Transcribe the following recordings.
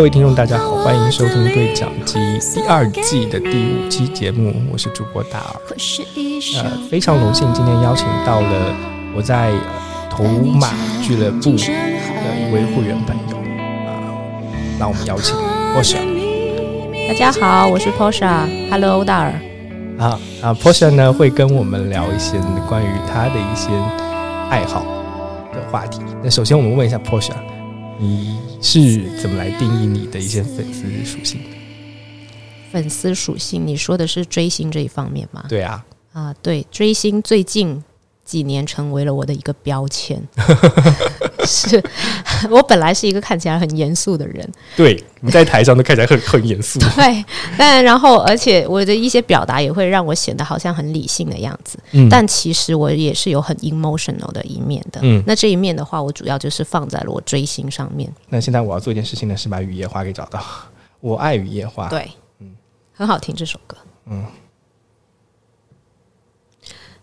各位听众，大家好，欢迎收听《对讲机》第二季的第五期节目，我是主播大耳。呃，非常荣幸今天邀请到了我在头马俱乐部的一位会员朋友啊，那我们邀请 Porsche。大家好，我是 Porsche，Hello 大耳。啊啊，Porsche 呢会跟我们聊一些关于他的一些爱好的话题。那首先我们问一下 Posha，你是怎么来定义你的一些粉丝属性？粉丝属性，你说的是追星这一方面吗？对啊，啊，对，追星最近几年成为了我的一个标签。是 我本来是一个看起来很严肃的人，对，你在台上都看起来很很严肃。对，但然后而且我的一些表达也会让我显得好像很理性的样子。嗯但其实我也是有很 emotional 的一面的。嗯那这一面的话，我主要就是放在了我追星上面。那现在我要做一件事情呢，是把雨夜花给找到。我爱雨夜花。对，嗯，很好听这首歌。嗯，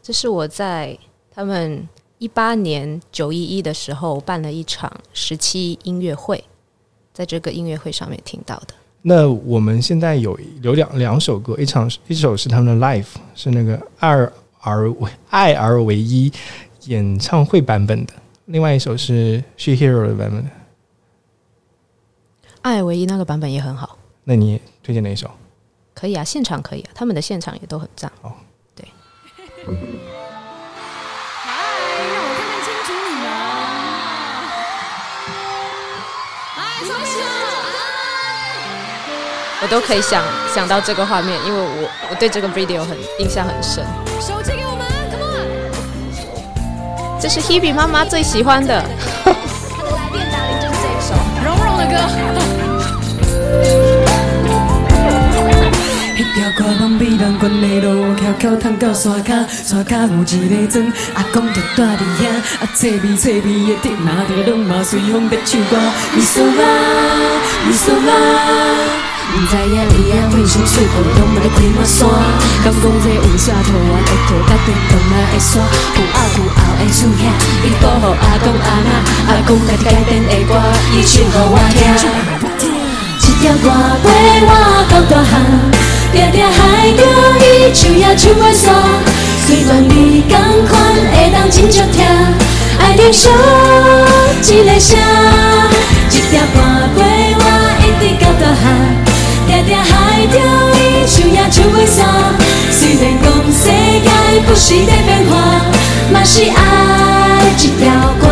这是我在他们一八年九一一的时候办了一场十七音乐会，在这个音乐会上面听到的。那我们现在有有两两首歌，一场一首是他们的 Live，是那个二而为爱而唯一演唱会版本的，另外一首是 She Hero 的版本的。爱唯一那个版本也很好，那你推荐哪一首？可以啊，现场可以啊，他们的现场也都很赞。嗨，我都可以想想到这个画面，因为我我对这个 video 很印象很深。手机给我们，Come on！这是 Hebe 妈妈最喜欢的。他的来电打铃就是这一首蓉蓉的歌。迄条看望美人关的路，翘翘通到山骹，山骹有一个庄，阿公就住伫遐，啊，脆味脆味的竹麻着拢嘛随风在唱歌，咪嗦啦，咪嗦啦。毋知影伊啊会想水过，拢嘛咧开满山。敢讲这有啥土啊？会土甲电动啊会山，有后有后的树遐，伊保护阿公阿嬷，阿公家己改编的歌，伊唱互我听。一条歌陪我到大汉，定定海着伊唱呀唱袂煞。虽然你同款会当真足听，爱着伤一个声。一条歌陪我一直到大汉，定定海着伊唱呀唱袂煞。虽然讲世界不时在变化，嘛是爱一条歌。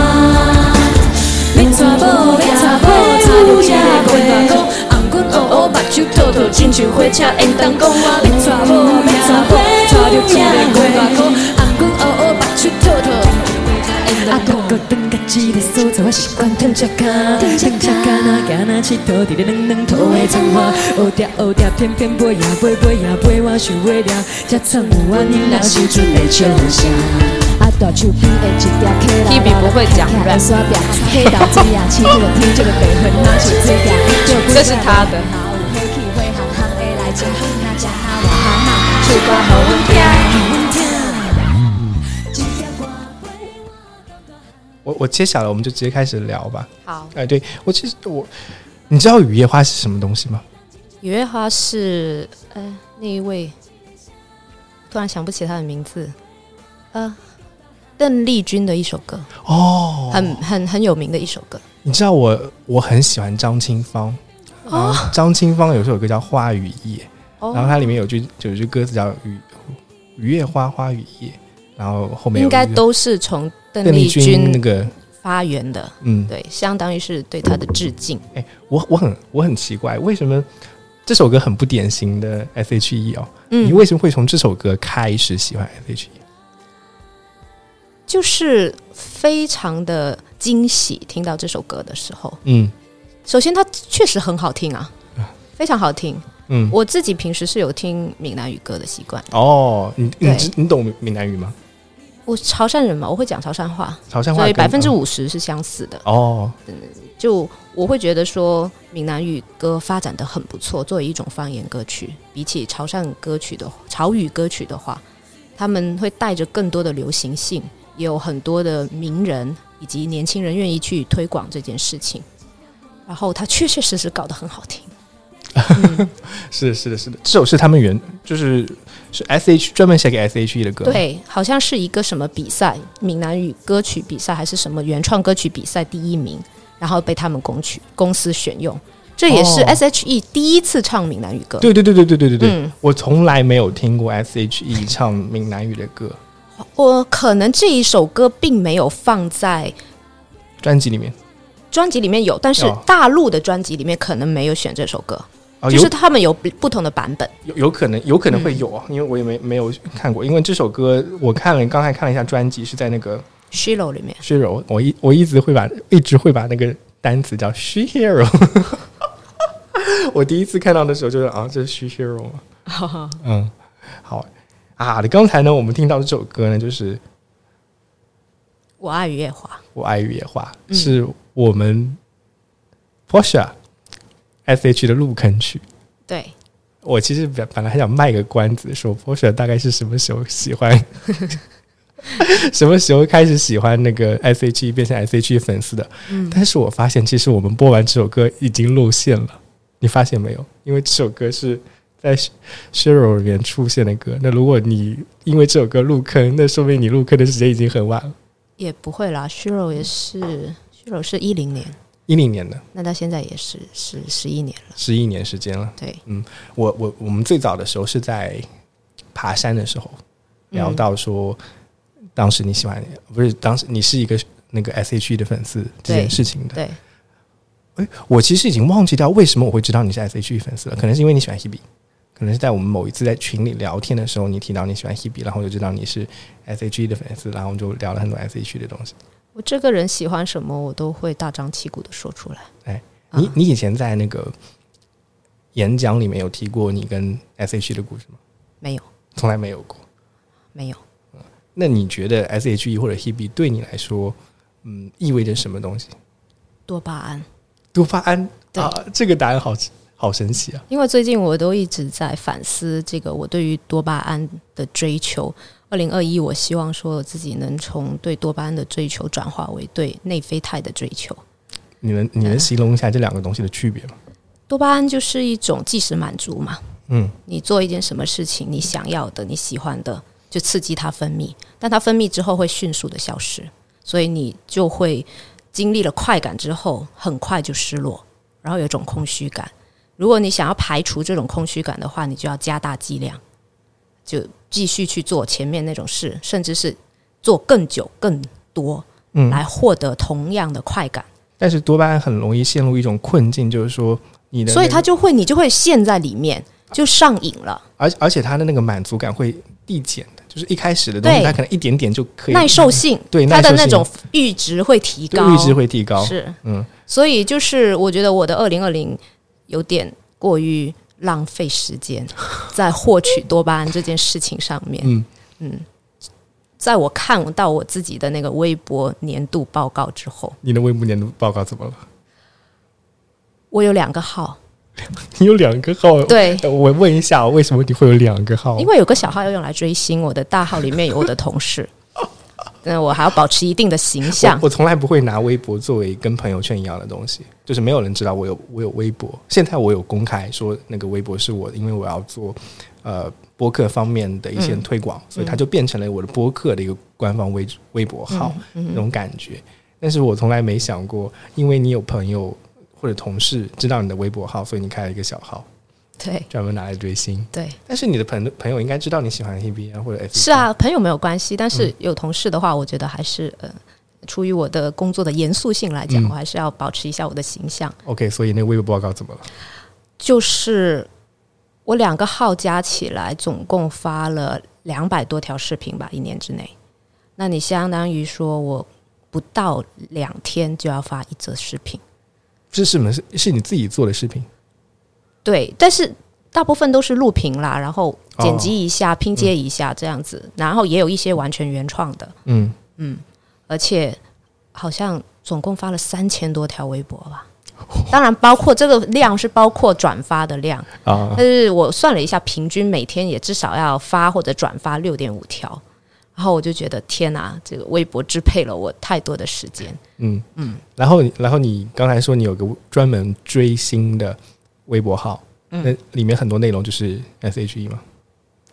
要娶某，要娶某，差着一个公大公，红阮乌乌，目睭透透，亲像火车缘当讲我。要娶某，要娶某，差着一个公大公，红阮乌乌，目睭透透。啊，哥哥等甲一个所在，我习惯踮只脚，踮只脚那行那佚佗，伫咧软软土的葱花，学着学着，偏偏飞呀飞，飞呀飞，我想要抓，才创有我年老时阵的笑声。啊，大树边的一条溪啦 Hebe 不会讲 rap 刷表，黑道这呀，起这个天，这个北横那是水表，这是他的我我接下来我们就直接开始聊吧。好，哎，对我其实我，你知道雨夜花是什么东西吗？雨夜花是呃那一位，突然想不起他的名字，呃，邓丽君的一首歌，哦，很很很有名的一首歌。你知道我我很喜欢张清芳，然后张清芳有首歌叫《花与夜》，哦。然后它里面有句有一句歌词叫“雨雨夜花花雨夜”，然后后面应该都是从邓邓丽丽君君那个发源的，嗯，对，相当于是对她的致敬。哎，我我很我很奇怪，为什么这首歌很不典型的 S.H.E 哦？你嗯，为什么会从这首歌开始喜欢 S.H.E？就是非常的惊喜，听到这首歌的时候，嗯首先它确实很好听啊，非常好听。嗯，我自己平时是有听闽南语歌的习惯，哦，你你知你懂闽南语吗？我潮汕人嘛，我会讲潮汕话，潮汕话所以百分之五十是相似的。哦，就我会觉得说，闽南语歌发展的很不错，作为一种方言歌曲，比起潮汕歌曲的潮语歌曲的话，他们会带着更多的流行性，也有很多的名人以及年轻人愿意去推广这件事情。然后他确确实实搞得很好听。是的，是的，是的，这首是他们原就是是 S H 专门写给 S H E 的歌，，对，好像是一个什么比赛，闽南语歌曲比赛还是什么原创歌曲比赛第一名，然后被他们公曲公司选用。这也是哦 S H E 第一次唱闽南语歌。对对对对对对对对，嗯我从来没有听过 S H E 唱闽南语的歌，我可能这一首歌并没有放在专辑里面专辑里面有，但是哦大陆的专辑里面可能没有选这首歌，啊，就是他们有不不同的版本。有有可能有可能会有啊，因为我也没没有看过，因为这首歌我看了，刚才看了一下专辑是在那个 Shilo 里面 Hero，我一我一直会把一直会把那个单词叫 She Hero。我第一次看到的时候就是啊，这是 She Hero 吗？嗯，好啊。刚才呢，我们听到的这首歌呢，就是《我爱雨夜花。我爱雨夜花》，嗯是我们 Porsche S H 的入坑曲。对，我其实本本来还想卖个关子，说 Porsche 大概是什么时候 喜欢，什么时候开始喜欢那个 S H E 变成 S H E 粉丝的。嗯但是我发现，其实我们播完这首歌已经露馅了，你发现没有？因为这首歌是在 Shiro 里面出现的歌。那如果你因为这首歌入坑，那说明你入坑的时间已经很晚了，也不会啦，Shiro 也是 Shiro 是一零年，一零年的那到现在也是是十一年了。十一年时间了。对，嗯我我我们最早的时候是在爬山的时候聊到说，当时你喜欢不是当时你是一个那个 S H E 的粉丝这件事情的。对，诶，我其实已经忘记掉为什么我会知道你是 S H E 粉丝了，可能是因为你喜欢 Hebe，可能是在我们某一次在群里聊天的时候，你提到你喜欢 Hebe，然后我就知道你是 S H E 的粉丝，然后我们就聊了很多 S H E 的东西。我这个人喜欢什么，我都会大张旗鼓的说出来。哎，啊你你以前在那个演讲里面有提过你跟 S H E 的故事吗？没有，从来没有过。没有。那你觉得 S H E 或者 Hebe 对你来说，嗯，意味着什么东西？多巴胺，多巴胺对啊，这个答案好好神奇啊！因为最近我都一直在反思这个我对于多巴胺的追求。二零二一，我希望说我自己能从对多巴胺的追求转化为对内啡肽的追求。你能你能形容一下这两个东西的区别吗？多巴胺就是一种即时满足嘛，嗯，你做一件什么事情，你想要的、你喜欢的，就刺激它分泌，但它分泌之后会迅速的消失，所以你就会经历了快感之后，很快就失落，然后有一种空虚感。如果你想要排除这种空虚感的话，你就要加大剂量，就继续去做前面那种事，甚至是做更久、更多，嗯来获得同样的快感。但是多巴胺很容易陷入一种困境，就是说你的、那个，所以它就会，你就会陷在里面，就上瘾了。而而且它的那个满足感会递减的，就是一开始的东西，对它可能一点点就可以耐受性，对它的那种阈值会提高，阈值会提高。是，嗯，所以就是我觉得我的二零二零有点过于浪费时间在获取多巴胺这件事情上面。嗯嗯在我看到我自己的那个微博年度报告之后，你的微博年度报告怎么了？我有两个号，你有两个号，对呃我问一下，为什么你会有两个号？因为有个小号要用来追星，我的大号里面有我的同事，那我还要保持一定的形象我。从来不会拿微博作为跟朋友圈一样的东西，就是没有人知道我有我有微博。现在我有公开说那个微博是我，因为我要做呃播客方面的一些推广，所以它就变成了我的播客的一个官方微微博号、那种感觉。但是我从来没想过，因为你有朋友或者同事知道你的微博号，所以你开了一个小号，对专门拿来追星。对，但是你的朋朋友应该知道你喜欢 Hebe 啊，或者 F 是啊，朋友没有关系，但是有同事的话，我觉得还是呃，出于我的工作的严肃性来讲，嗯我还是要保持一下我的形象。OK，所以那个微博报告怎么了？就是我两个号加起来，总共发了两百多条视频吧，一年之内。那你相当于说我不到两天就要发一则视频，这是什么？是是你自己做的视频？对，但是大部分都是录屏啦，然后剪辑一下、拼接一下这样子，然后也有一些完全原创的，嗯。嗯，而且好像总共发了三千多条微博吧。当然，包括这个量是包括转发的量，啊，但是我算了一下，平均每天也至少要发或者转发六点五条，然后我就觉得天哪，这个微博支配了我太多的时间。嗯。嗯，然后然后你刚才说你有个专门追星的微博号，那里面很多内容就是 S H E 吗？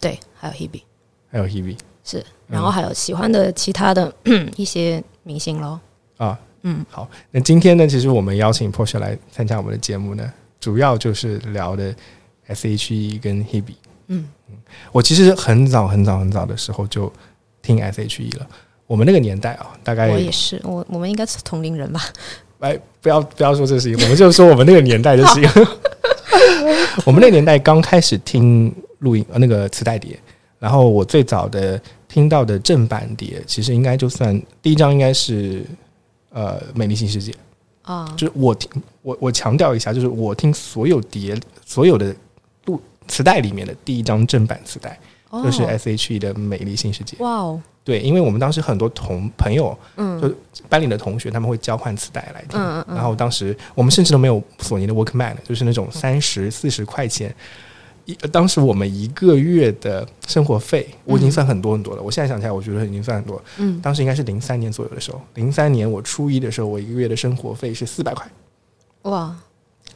对，还有 Hebe，还有 Hebe 是，然后还有喜欢的其他的一些明星喽。啊，嗯，好，那今天呢，其实我们邀请 Porsche 来参加我们的节目呢，主要就是聊的 S H E 跟 Hebe。嗯嗯，我其实很早很早很早的时候就。听 S.H.E 了，我们那个年代啊，大概我也是，我我们应该是同龄人吧？哎，不要不要说这事情，我们就说我们那个年代的事情。我们那个年代刚开始听录音呃那个磁带碟，然后我最早的听到的正版碟，其实应该就算第一张应该是呃《美丽新世界》啊，就是我听我我强调一下，就是我听所有碟所有的录磁带里面的第一张正版磁带。就是 S.H.E 的《美丽新世界》哇哦，对，因为我们当时很多同朋友，嗯，就班里的同学，他们会交换磁带来听，嗯嗯然后当时我们甚至都没有索尼的 Walkman，就是那种三十四十块钱一，当时我们一个月的生活费，我已经算很多很多了。我现在想起来，我觉得已经算很多。嗯，当时应该是零三年左右的时候，零三年我初一的时候，我一个月的生活费是四百块。哇。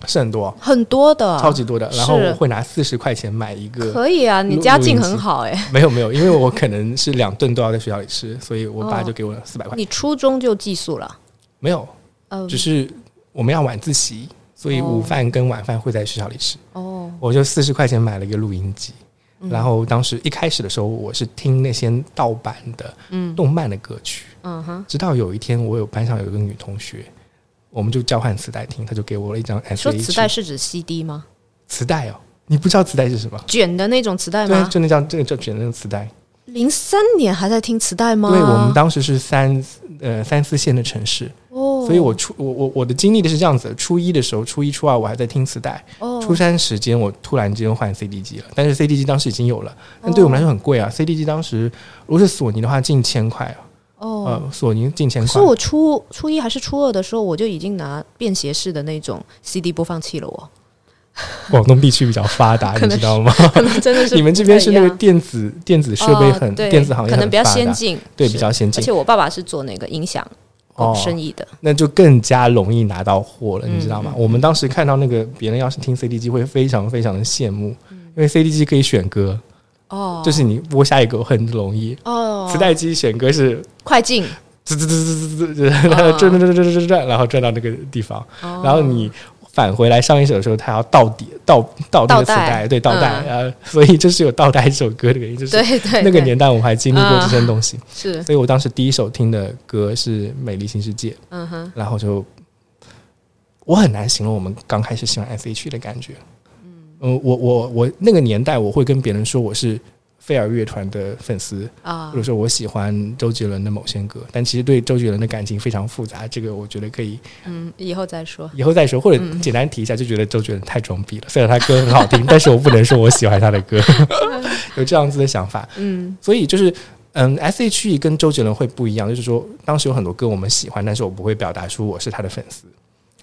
是很多，很多的，超级多的。然后我会拿四十块钱买一个，可以啊，你家境很好哎。没有没有，因为我可能是两顿都要在学校里吃，所以我爸就给我四百块。你初中就寄宿了？没有，只是我们要晚自习，所以午饭跟晚饭会在学校里吃。哦，我就四十块钱买了一个录音机，然后当时一开始的时候，我是听那些盗版的动漫的歌曲。嗯哼，直到有一天，我有班上有一个女同学。我们就交换磁带听，他就给我了一张 S。说磁带是指 CD 吗？磁带哦，你不知道磁带是什么？卷的那种磁带吗？对，就那张这个叫卷的那种磁带。零三年还在听磁带吗？对，我们当时是三呃三四线的城市哦，所以我初我我我的经历的是这样子：初一的时候，初一初二我还在听磁带，哦，初三时间我突然间换 CD 机了，但是 CD 机当时已经有了，但对我们来说很贵啊，CD 机当时如果是索尼的话，近千块啊。哦，索尼近千块。是我初初一还是初二的时候，我就已经拿便携式的那种 CD 播放器了。我广东地区比较发达，你知道吗？可能真的是 你们这边是那个电子电子设备很电子行业可能比较先进，对，比较先进。而且我爸爸是做那个音响生意的，那就更加容易拿到货了，你知道吗？我们当时看到那个别人要是听 CD 机，会非常非常的羡慕，因为 CD 机可以选歌。哦，就是你播下一个很容易。哦。磁带机选歌是快进，滋滋滋滋滋滋，然后转转转转转转，然后转到那个地方，然后你返回来上一首的时候，它要倒底倒倒那个磁带，对倒带。啊，所以就是有倒带这首歌的原因，就是那个年代我们还经历过这些东西，是，所以我当时第一首听的歌是《美丽新世界》，嗯哼，然后就我很难形容我们刚开始喜欢 S H 的感觉。嗯，我我我那个年代，我会跟别人说我是飞儿乐团的粉丝啊，或者说我喜欢周杰伦的某些歌，但其实对周杰伦的感情非常复杂。这个我觉得可以，嗯，以后再说，以后再说，或者简单提一下，就觉得周杰伦太装逼了。虽然他歌很好听，但是我不能说我喜欢他的歌，有这样子的想法。嗯，所以就是嗯，S H E 跟周杰伦会不一样，就是说当时有很多歌我们喜欢，但是我不会表达出我是他的粉丝。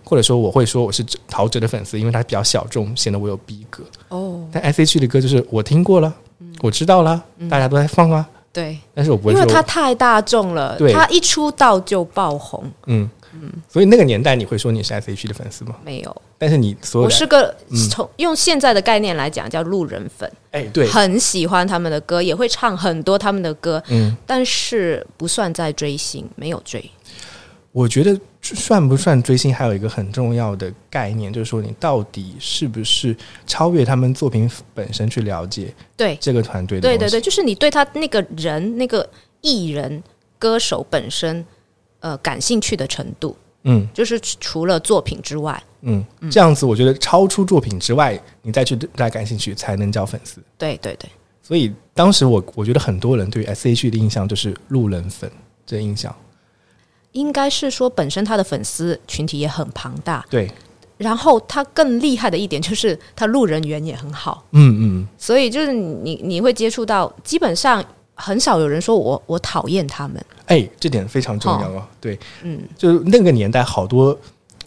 或者说我会说我是陶喆的粉丝，因为他比较小众，显得我有逼格。哦，但 S H 的歌就是我听过了，我知道了，大家都在放啊。对，但是我不会，因为他太大众了，他一出道就爆红。嗯嗯，所以那个年代你会说你是 S H 的粉丝吗？没有，但是你所有我是个从用现在的概念来讲叫路人粉。哎，对，很喜欢他们的歌，也会唱很多他们的歌。嗯，但是不算在追星，没有追。我觉得算不算追星，还有一个很重要的概念，就是说你到底是不是超越他们作品本身去了解对这个团队？对对对，就是你对他那个人、那个艺人、歌手本身呃感兴趣的程度，嗯，就是除了作品之外，嗯，这样子我觉得超出作品之外，你再去再感兴趣，才能叫粉丝。对对对，所以当时我我觉得很多人对 S H 的印象就是路人粉这印象。应该是说，本身他的粉丝群体也很庞大，对。然后他更厉害的一点就是他路人缘也很好，嗯嗯。所以就是你你会接触到，基本上很少有人说我我讨厌他们。哎，这点非常重要哦。对，嗯，就是那个年代好多，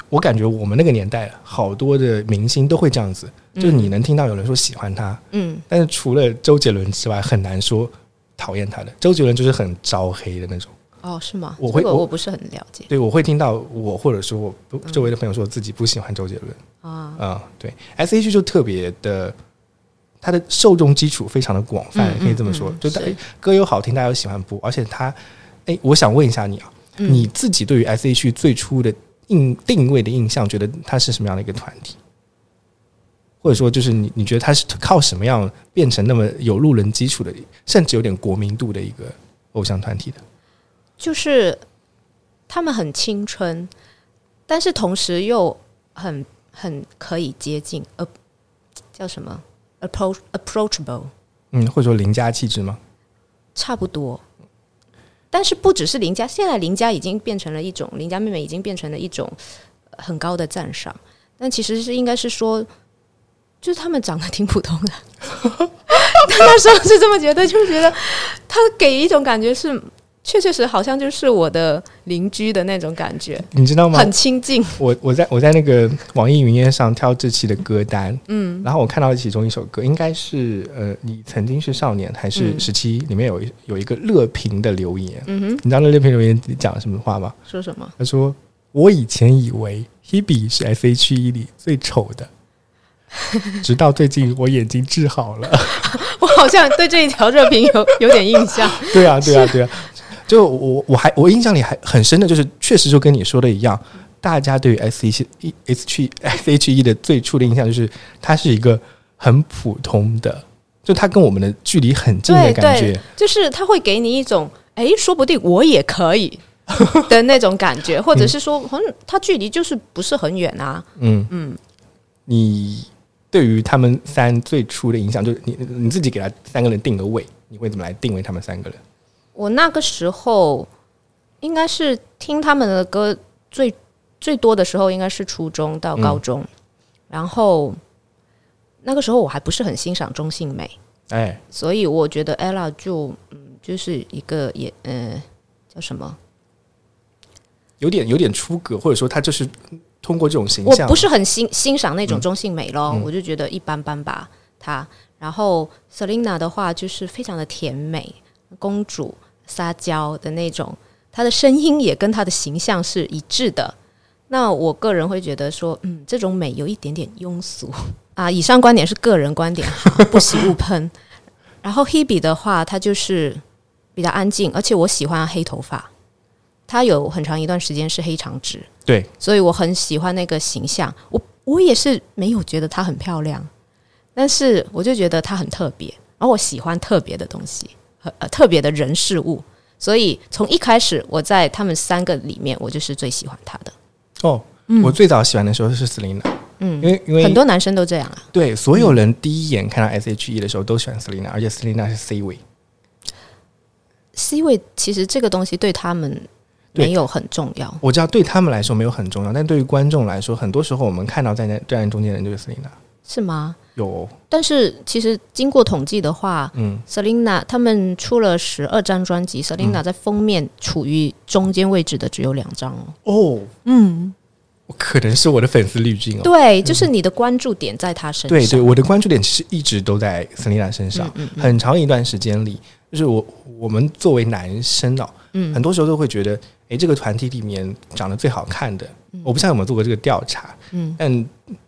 我感觉我们那个年代好多的明星都会这样子，就是你能听到有人说喜欢他，嗯，但是除了周杰伦之外，很难说。讨厌他的。周杰伦就是很招黑的那种。哦，是吗？我会我这个我不是很了解对，我会听到我或者说我周围的朋友说自己不喜欢周杰伦。啊。啊、对，S.H. 就特别的，它的受众基础非常的广泛，嗯可以这么说。嗯就大歌又好听，大家又喜欢播，而且它，哎，我想问一下你啊，嗯你自己对于 S.H. 最初的印定位的印象，觉得它是什么样的一个团体？或者说，就是你你觉得他是靠什么样变成那么有路人基础的，甚至有点国民度的一个偶像团体的？就是他们很青春，但是同时又很很可以接近，呃，叫什么 approach approachable，嗯，或者说邻家气质吗？差不多。但是不只是邻家，现在邻家已经变成了一种邻家妹妹已经变成了一种呃很高的赞赏，但其实是应该是说，就是他们长得挺普通的。但 那时候是这么觉得，就是觉得他给一种感觉是，确确实好像就是我的邻居的那种感觉，你知道吗？很亲近。我我在我在那个网易云音乐上挑这期的歌单，嗯，然后我看到其中一首歌，应该是呃，你曾经是少年还是嗯十七、里面有一有一个乐评的留言，嗯哼，你知道那乐评留言讲了什么话吗？说什么？他说：“我以前以为 Hebe 是 S.H.E 里最丑的，直到最近我眼睛治好了。我好像对这一条热评有有点印象。对啊，对啊，对啊。就我我还我印象里还很深的就是，确实就跟你说的一样，大家对于 S.H.E S.H.E S.H.E 的最初的印象就是它是一个很普通的，就它跟我们的距离很近的感觉。，就是他会给你一种，哎，说不定我也可以的那种感觉，或者是说，好像他距离就是不是很远啊。嗯嗯，你对于他们三最初的影响，就是你你自己给他三个人定个位，你会怎么来定位他们三个人？我那个时候应该是听他们的歌最最多的时候，应该是初中到高中，然后那个时候我还不是很欣赏中性美，哎，所以我觉得 ella 就嗯就是一个也呃叫什么，有点有点出格，或者说他就是通过这种形象，我不是很欣欣赏那种嗯。中性美咯，嗯。我就觉得一般般吧。她，然后 Selina 的话就是非常的甜美，公主撒娇的那种，他的声音也跟他的形象是一致的。那我个人会觉得说，嗯，这种美有一点点庸俗 啊。以上观点是个人观点，好，不喜勿喷。然后 Hebe 的话，他就是比较安静，而且我喜欢黑头发，他有很长一段时间是黑长直。对，所以我很喜欢那个形象。我我也是没有觉得她很漂亮，但是我就觉得她很特别，然后我喜欢特别的东西和呃特别的人事物，所以从一开始我在他们三个里面，我就是最喜欢他的。哦，我最早喜欢的时候是 Selina，嗯因为因为很多男生都这样啊。对所有人第一眼看到 S.H.E 的时候都喜欢 Selina，而且 Selina 是 C 位，C 位其实这个东西对他们没有很重要，我知道对他们来说没有很重要，但对于观众来说，很多时候我们看到在那站在中间的人就是 Selina，是吗？有。但是其实经过统计的话嗯，Selina 他们出了十二张专辑，Selina 在封面处于中间位置的只有两张哦。哦，嗯，可能是我的粉丝滤镜哦。对，就是你的关注点在他身上。对对，我的关注点其实一直都在 Selina 身上，嗯嗯很长一段时间里，就是我我们作为男生哦，嗯。很多时候都会觉得，诶，这个团体里面长得最好看的，我不知道有没有做过这个调查，嗯。但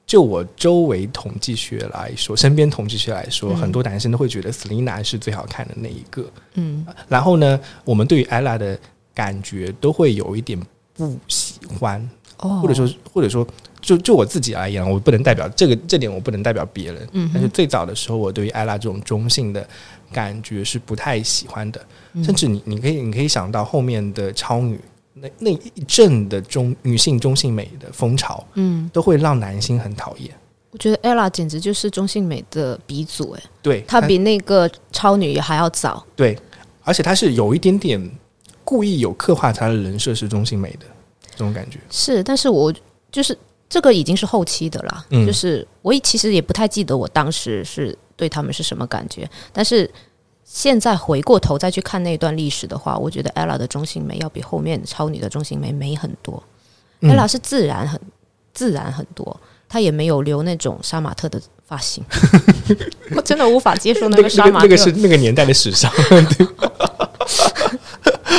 就我周围统计学来说，身边统计学来说，嗯很多男生都会觉得 Selina 是最好看的那一个。嗯然后呢，我们对于 ella 的感觉都会有一点不喜欢，哦或者说或者说，就就我自己而言，我不能代表这个这点，我不能代表别人。嗯但是最早的时候，我对于 ella 这种中性的感觉是不太喜欢的，嗯甚至你你可以你可以想到后面的超女。那那一阵的中女性中性美的风潮，嗯，都会让男性很讨厌。我觉得 ella 简直就是中性美的鼻祖哎，对，她比那个超女还要早。对，而且她是有一点点故意有刻画她的人设是中性美的这种感觉。是，但是我就是这个已经是后期的啦，嗯就是我也其实也不太记得我当时是对他们是什么感觉，但是现在回过头再去看那段历史的话，我觉得 ella 的中性美要比后面超女的中性美美很多、嗯 ella 是自然很自然很多，她也没有留那种杀马特的发型，我真的无法接受那那个杀马特。个那个那个是那个年代的时尚。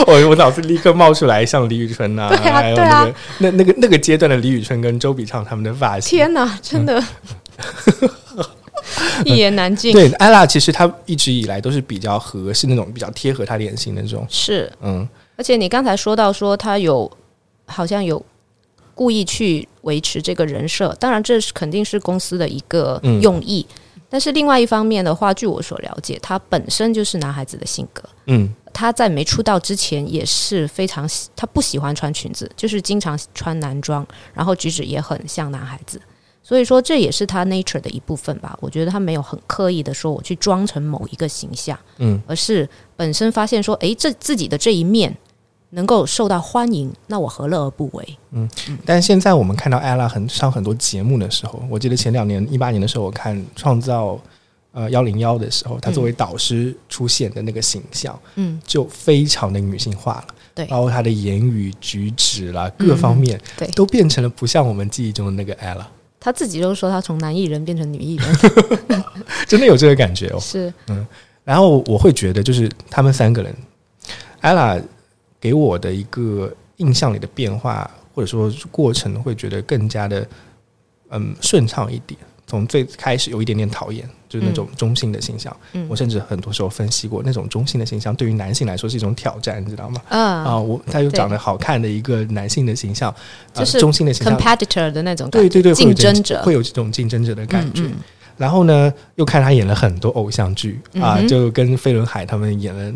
我我脑子立刻冒出来，像李宇春呐、对啊还有对啊那个那那个那个阶段的李宇春跟周笔畅他们的发型。天哪，真的，一言难尽。对，艾拉其实她一直以来都是比较合适那种比较贴合她脸型的那种，是，嗯而且你刚才说到说他有好像有故意去维持这个人设，当然这是肯定是公司的一个嗯用意。但是另外一方面的话，据我所了解，他本身就是男孩子的性格。嗯他在没出道之前也是非常喜，他不喜欢穿裙子，就是经常穿男装，然后举止也很像男孩子。所以说这也是他 nature 的一部分吧。我觉得他没有很刻意的说我去装成某一个形象，嗯，而是本身发现说，诶，这自己的这一面能够受到欢迎，那我何乐而不为？嗯但是现在我们看到 ella 很上很多节目的时候，我记得前两年一八年的时候，我看《创造》呃幺零幺的时候，她作为导师出现的那个形象，嗯，就非常的女性化了。对包括她的言语举止啦，各方面、对都变成了不像我们记忆中的那个艾拉，他自己都说他从男艺人变成女艺人，真的有这个感觉哦。是嗯然后我会觉得，就是他们三个人，，ella 给我的一个印象里的变化，或者说过程，会觉得更加的嗯顺畅一点。从最开始有一点点讨厌，就是那种中性的形象。嗯。我甚至很多时候分析过，那种中性的形象对于男性来说是一种挑战，你知道吗？啊啊，我他又长得好看的一个男性的形象，呃就是中性的形象，competitor 的那种，对对对，竞争者。会有这种竞争者的感觉。然后呢，又看他演了很多偶像剧、啊，就跟飞轮海他们演了，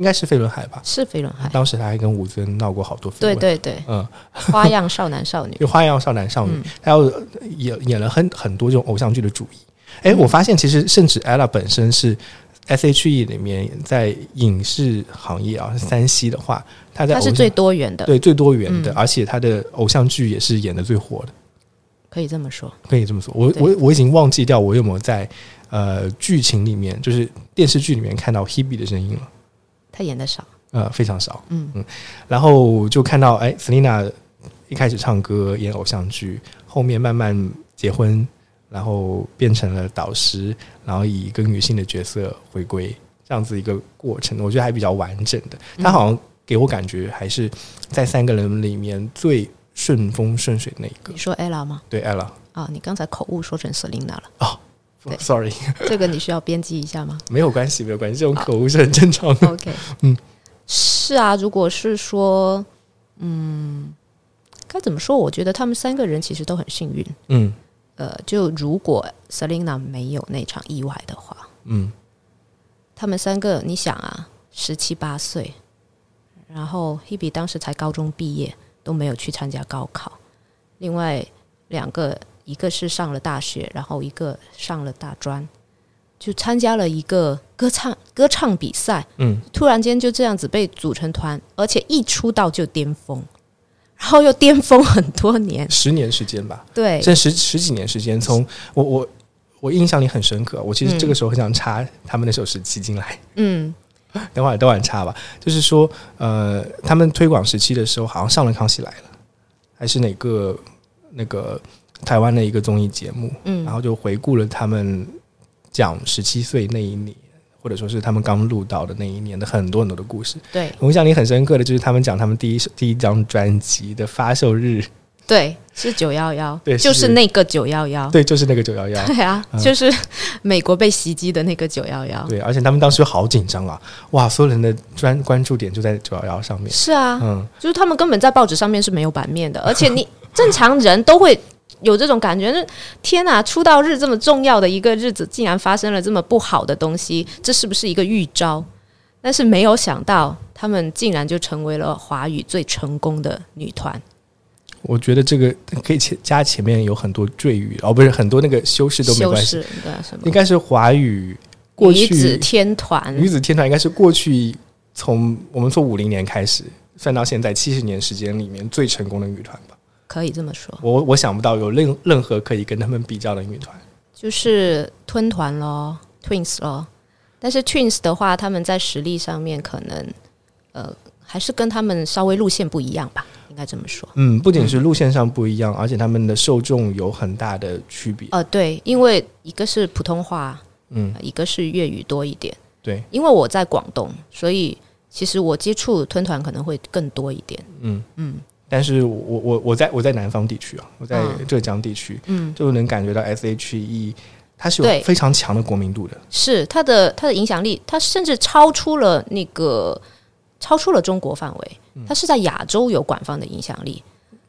应该是飞轮海吧。是飞轮海，当时他还跟吴尊闹过好多绯闻。对对对，嗯，花样少男少女，就花样少男少女，嗯。还有演演了很很多这种偶像剧的主义。哎、嗯。我发现其实甚至 ella 本身是 S.H.E 里面在影视行业啊，三 C 的话，他在他是最多元的，对最多元的，嗯。而且他的偶像剧也是演的最火的。可以这么说。可以这么说，我我我已经忘记掉我有没有在呃剧情里面，就是电视剧里面看到 Hebe 的声音了，他演的少，呃，非常少。嗯嗯然后就看到哎，Selina 一开始唱歌演偶像剧，后面慢慢结婚，然后变成了导师，然后以一个女性的角色回归，这样子一个过程，我觉得还比较完整的。他好像给我感觉还是在三个人里面最顺风顺水的那一个你。说 ella 吗？对，ella。啊，你刚才口误说成 Selina 了，对 Sorry，这个你需要编辑一下吗没有关系，没有关系，这种口误是很正常的。OK，嗯，是啊，如果是说，嗯，该怎么说？我觉得他们三个人其实都很幸运。嗯呃，就如果 Selina 没有那场意外的话，嗯他们三个，你想啊，十七八岁，然后 Hebe 当时才高中毕业，都没有去参加高考。另外两个，一个是上了大学，然后一个上了大专，就参加了一个歌唱歌唱比赛。嗯，突然间就这样子被组成团，而且一出道就巅峰，然后又巅峰很多年。十年时间吧，对，这十十几年时间，从我我我印象里很深刻。我其实嗯这个时候很想插他们那首《十七进来》，嗯，等会儿等会儿插吧。就是说，呃，他们推广时期的时候，好像上了《康熙来了》，还是哪个那个台湾的一个综艺节目，嗯。然后就回顾了他们讲十七岁那一年。或者说是他们刚录到的那一年的很多很多的故事，对。我印象里很深刻的就是他们讲他们第一首第一张专辑的发售日，对，是九幺幺，对就是是那个九幺幺。对，就是那个九幺幺，对啊，嗯。就是美国被袭击的那个九幺幺。对，而且他们当时好紧张啊，哇，所有人的专关注点就在九幺幺上面，是啊，嗯，就是他们根本在报纸上面是没有版面的，而且你正常人都会有这种感觉，那天哪，出道日这么重要的一个日子，竟然发生了这么不好的东西，这是不是一个预兆？但是没有想到，他们竟然就成为了华语最成功的女团。我觉得这个可以前加前面有很多赘语，哦，不是很多那个修饰都没修关系，饰对什么应该是华语过女子天团女子天团应该是过去从我们从五零年开始算到现在七十年时间里面最成功的女团吧。可以这么说，我我想不到有任任何可以跟他们比较的女团。就是吞团咯，Twins 咯。但是 Twins 的话，他们在实力上面可能呃还是跟他们稍微路线不一样吧。应该这么说。嗯，不仅是路线上不一样，而且他们的受众有很大的区别。呃，对，因为一个是普通话，嗯，一个是粤语多一点。对，因为我在广东，所以其实我接触吞团可能会更多一点。嗯嗯。但是我我我在我在南方地区啊，我在浙江地区，嗯，就能感觉到 S H E 它是有非常强的国民度的，是它的它的影响力，它甚至超出了那个超出了中国范围，它是在亚洲有广泛的影响力。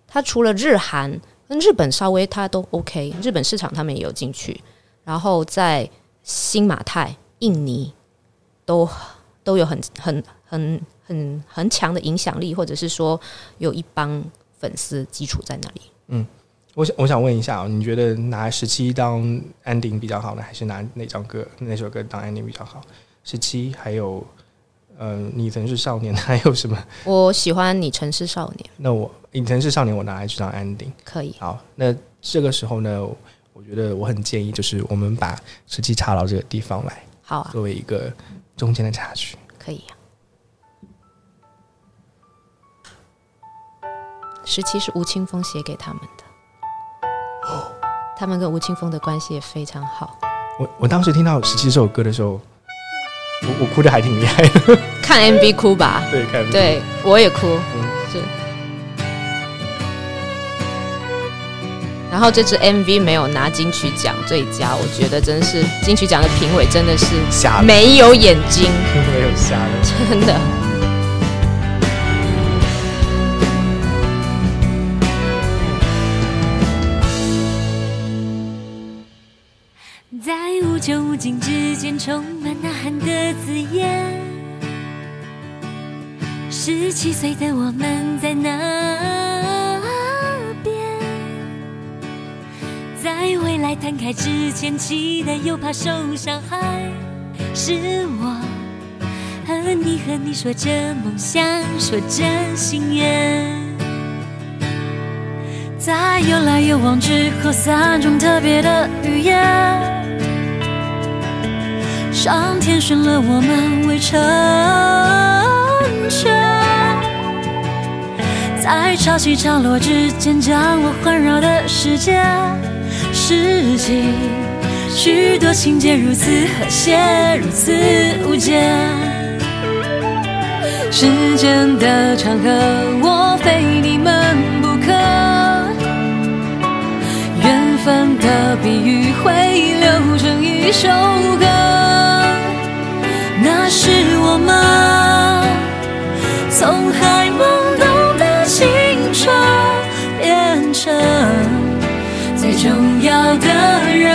它除了日韩跟日本稍微它都 OK，日本市场他们也有进去，然后在新马泰、印尼都都有很很很。很很强的影响力，或者是说有一帮粉丝基础在那里。嗯，我想我想问一下啊，你觉得拿十七当 ending 比较好呢，还是拿哪张歌那首歌当 ending 比较好？十七还有嗯，你曾是少年还有什么？我喜欢你曾是少年。那我你曾是少年，我拿来去当 ending 可以。好，那这个时候呢，我觉得我很建议，就是我们把十七插到这个地方来，好啊，作为一个中间的插曲，可以。十七是吴青峰写给他们的，他们跟吴青峰的关系也非常好。我我当时听到十七这首歌的时候，我我哭的还挺厉害的。看 MV 哭吧，对，看 MV，对，我也哭，是。然后这支 MV 没有拿金曲奖最佳，我觉得真是金曲奖的评委真的是瞎没有眼睛，没有瞎的，真的。就无尽之间充满呐喊的字眼。十七岁的我们在那边，在未来摊开之前，期待又怕受伤害。是我和你和你说着梦想，说着心愿，在有来有往之后，三种特别的语言。上天选了我们为成全，在潮起潮落之间将我环绕的世界，世纪许多情节如此和谐，如此无间。时间的长河，我非你们不可。缘分的比喻会流成一首歌。那是我们从还懵懂的青春变成最重要的人。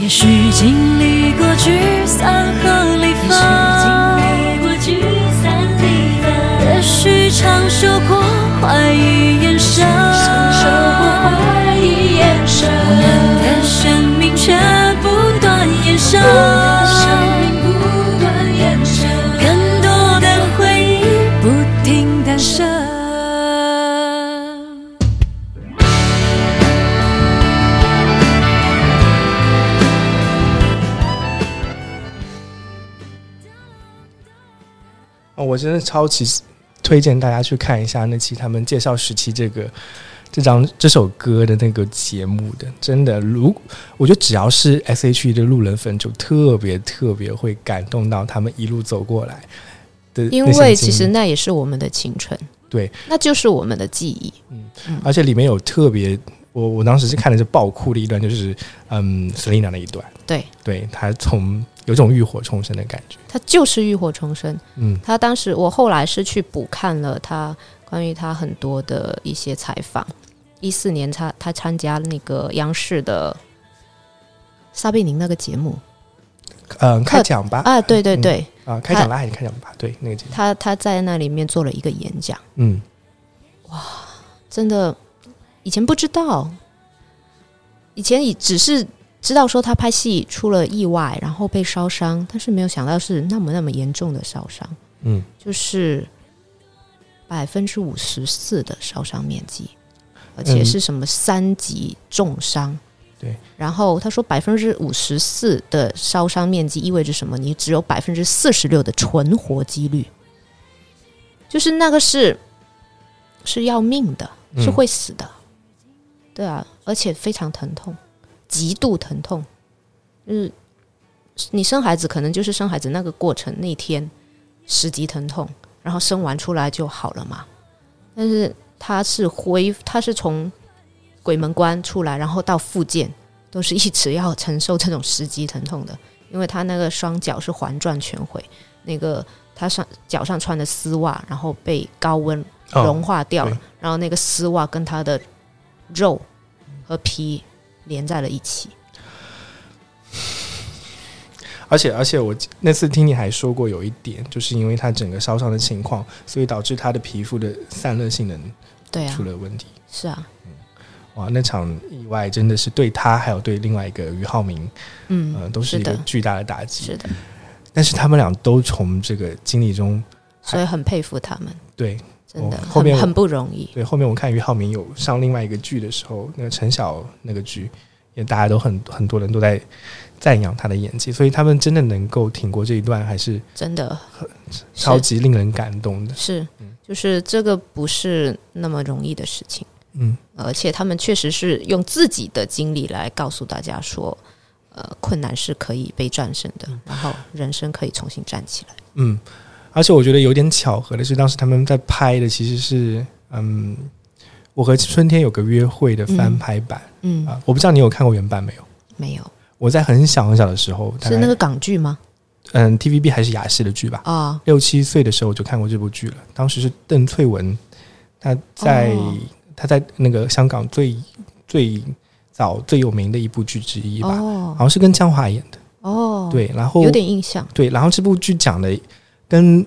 也许经历过聚散和离分，也许尝受过怀疑眼神，我们的生命全。我真的超级推荐大家去看一下那期他们介绍时期这个。这张这首歌的那个节目的，真的，如我觉得只要是 S H E 的路人粉，就特别特别会感动到他们一路走过来的。因为其实那也是我们的青春，对，那就是我们的记忆。嗯，而且里面有特别，我我当时是看的是爆哭的一段，就是嗯，Selina 的一段。对，对他从有种浴火重生的感觉，他就是浴火重生。嗯，他当时我后来是去补看了他。关于他很多的一些采访，一四年他他参加那个央视的撒贝宁那个节目，嗯，开讲吧。啊，对对对。啊，开讲吧还是开讲吧？对，那个节目，他他在那里面做了一个演讲，嗯，哇，真的以前不知道，以前以只是知道说他拍戏出了意外，然后被烧伤，但是没有想到是那么那么严重的烧伤，嗯，就是。百分之五十四的烧伤面积，而且是什么三级重伤？对。然后他说，百分之五十四的烧伤面积意味着什么？你只有百分之四十六的存活几率。就是那个是是要命的，嗯是会死的，对啊，而且非常疼痛，极度疼痛，就是你生孩子可能就是生孩子那个过程那天十级疼痛，然后生完出来就好了嘛，但是他是恢，他是从鬼门关出来，然后到复健，都是一直要承受这种十级疼痛的，因为他那个双脚是环转全毁，那个他上脚上穿的丝袜，然后被高温融哦，化掉了，对。然后那个丝袜跟他的肉和皮连在了一起。而且而且我那次听你还说过有一点，就是因为他整个烧伤的情况，所以导致他的皮肤的散热性能对啊出，了问题。是啊，哇，那场意外真的是对他还有对另外一个俞浩明，嗯，呃，都是一个巨大的打击。是的，但是他们俩都从这个经历中，所以很佩服他们，对真的哦后面很很不容易。对，后面我看俞浩明有上另外一个剧的时候，那个陈晓那个剧，也大家都很很多人都在赞扬他的演技，所以他们真的能够挺过这一段，还是真的超级令人感动的。是，就是这个不是那么容易的事情，嗯，而且他们确实是用自己的经历来告诉大家说，呃，困难是可以被战胜的，然后人生可以重新站起来。嗯，而且我觉得有点巧合的是，当时他们在拍的其实是嗯，我和春天有个约会的翻拍版、嗯，啊，我不知道你有看过原版没有？没有，我在很小很小的时候，是那个港剧吗？嗯 TVB 还是亚视的剧吧，啊，六七岁的时候我就看过这部剧了。当时是邓萃雯，她在、哦她在那个香港最最早最有名的一部剧之一吧，哦好像是跟江华演的。哦，，对，然后有点印象。对，然后这部剧讲的跟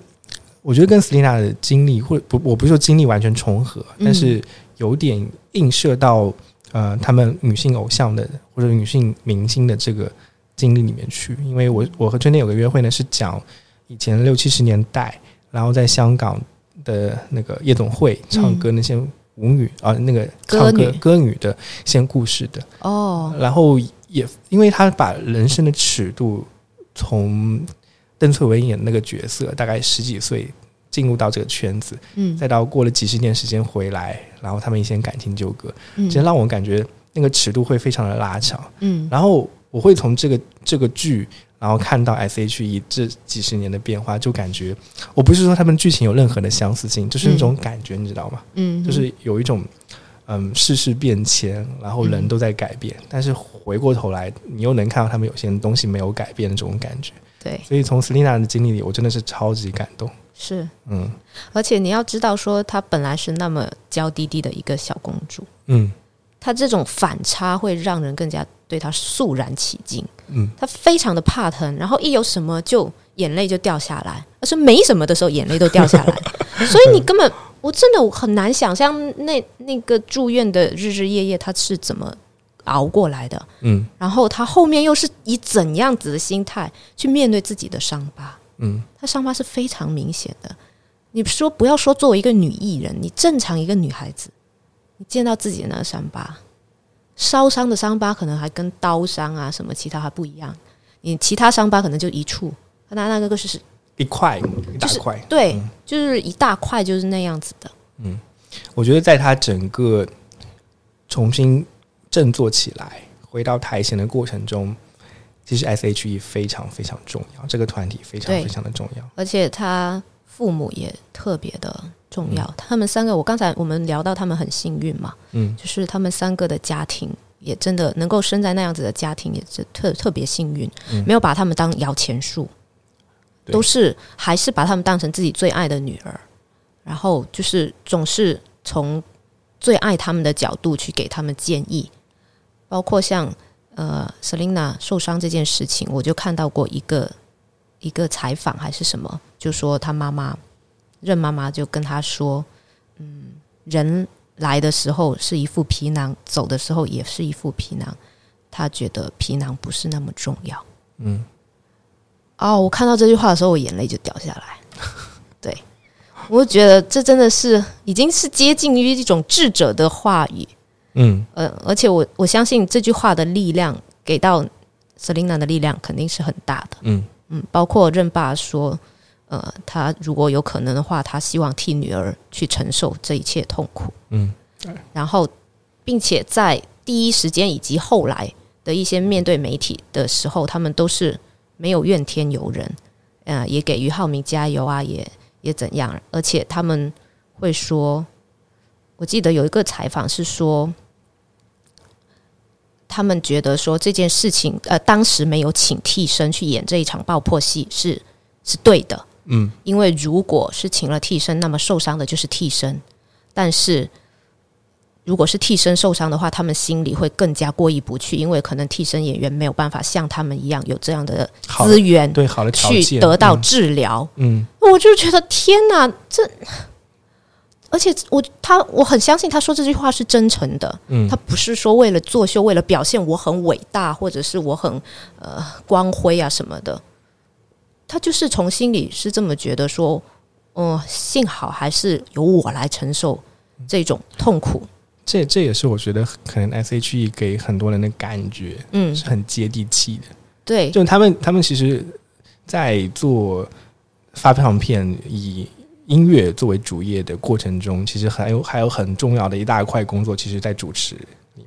我觉得跟 Selina 的经历，或不，我不是说经历完全重合，嗯但是有点映射到呃他们女性偶像的或者女性明星的这个经历里面去。因为我我和春天有个约会呢，是讲以前六七十年代，然后在香港的那个夜总会唱歌那些舞女啊、那个唱歌歌女歌女的一些故事的。哦，然后也因为他把人生的尺度从邓萃雯演那个角色，大概十几岁进入到这个圈子，嗯再到过了几十年时间回来，然后他们一些感情纠葛，嗯其实让我感觉那个尺度会非常的拉长。嗯然后我会从这个这个剧，然后看到 S.H.E 这几十年的变化，就感觉我不是说他们剧情有任何的相似性，就是那种感觉，你知道吗？嗯，就是有一种嗯世事变迁，然后人嗯都在改变，但是回过头来，你又能看到他们有些东西没有改变的这种感觉。对，所以从 Selina 的经历里，我真的是超级感动。是，嗯。而且你要知道，说她本来是那么娇滴滴的一个小公主，嗯。她这种反差会让人更加对她肃然起敬。嗯，她非常的怕疼，然后一有什么就眼泪就掉下来，而是没什么的时候眼泪都掉下来，所以你根本我真的很难想象那那个住院的日日夜夜她是怎么熬过来的，嗯然后他后面又是以怎样子的心态去面对自己的伤疤。嗯他伤疤是非常明显的。你说不要说作为一个女艺人，你正常一个女孩子，你见到自己的那个伤疤，烧伤的伤疤可能还跟刀伤啊什么其他还不一样，你其他伤疤可能就一处，那那个是一块一大就是块。对，嗯就是一大块就是那样子的。嗯我觉得在他整个重新振作起来、回到台前的过程中，其实 S.H.E 非常非常重要，这个团体非常非常的重要。而且他父母也特别的重要。他们三个，我刚才我们聊到他们很幸运嘛，嗯就是他们三个的家庭也真的能够生在那样子的家庭，也是特特别幸运，嗯没有把他们当摇钱树，都是还是把他们当成自己最爱的女儿，然后就是总是从最爱他们的角度去给他们建议，包括像呃 Selina 受伤这件事情，我就看到过一个一个采访还是什么，就说他妈妈任妈妈就跟他说，嗯，人来的时候是一副皮囊，走的时候也是一副皮囊，他觉得皮囊不是那么重要。嗯哦，我看到这句话的时候，我眼泪就掉下来。对，我觉得这真的是已经是接近于一种智者的话语。嗯呃，而且我我相信这句话的力量给到 Selina 的力量肯定是很大的。嗯嗯，包括任爸说，呃，他如果有可能的话，他希望替女儿去承受这一切痛苦。嗯，然后，并且在第一时间以及后来的一些面对媒体的时候，他们都是没有怨天尤人，呃，也给于浩明加油啊，也也怎样，而且他们会说，我记得有一个采访是说。他们觉得说这件事情，呃，当时没有请替身去演这一场爆破戏是是对的，嗯，因为如果是请了替身，那么受伤的就是替身。但是如果是替身受伤的话，他们心里会更加过意不去，因为可能替身演员没有办法像他们一样有这样的资源，对好的去得到治疗。嗯，我就觉得天哪，这。而且我他我很相信他说这句话是真诚的，嗯，他不是说为了作秀，为了表现我很伟大，或者是我很呃光辉啊什么的，他就是从心里是这么觉得说，哦，幸好还是由我来承受这种痛苦。这这也是我觉得可能 S H E 给很多人的感觉，嗯，是很接地气的。对，就他们他们其实，在做发唱片以。音乐作为主业的过程中，其实还有还有很重要的一大块工作，其实，在主持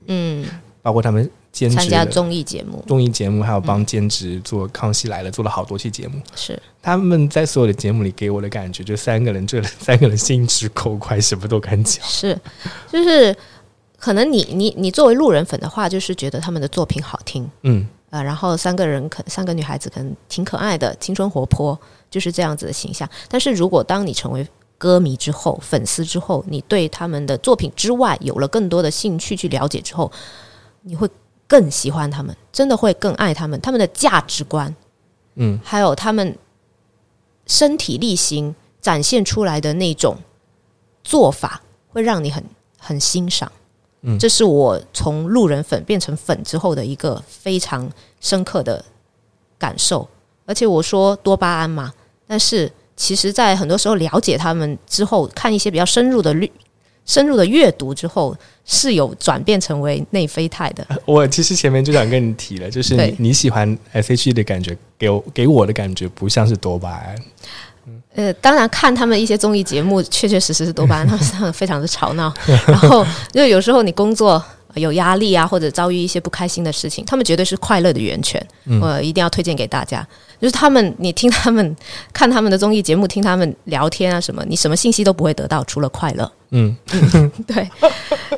嗯，包括他们兼职参加综艺节目，综艺节目还有帮兼职做《康熙来了》，做了好多期节目。是。他们在所有的节目里给我的感觉，就三个人，这 三个人心直口快，什么都敢讲。是，就是可能你你你作为路人粉的话，就是觉得他们的作品好听，嗯啊，然后三个人可三个女孩子可能挺可爱的，青春活泼。就是这样子的形象，但是如果当你成为歌迷之后、粉丝之后，你对他们的作品之外有了更多的兴趣去了解之后，你会更喜欢他们，真的会更爱他们，他们的价值观，嗯，还有他们身体力行展现出来的那种做法，会让你很很欣赏。嗯，这是我从路人粉变成粉之后的一个非常深刻的感受。而且我说多巴胺嘛，但是其实，在很多时候了解他们之后，看一些比较深入的阅、深入的阅读之后，是有转变成为内啡肽的。我其实前面就想跟你提了，就是你你喜欢 S H E 的感觉，给我给我的感觉不像是多巴胺。呃，当然看他们一些综艺节目，确确实实是多巴胺，他们 非常的吵闹，然后就有时候你工作。有压力啊，或者遭遇一些不开心的事情，他们绝对是快乐的源泉。我一定要推荐给大家，就是他们，你听他们看他们的综艺节目，听他们聊天啊什么，你什么信息都不会得到，除了快乐。嗯，对。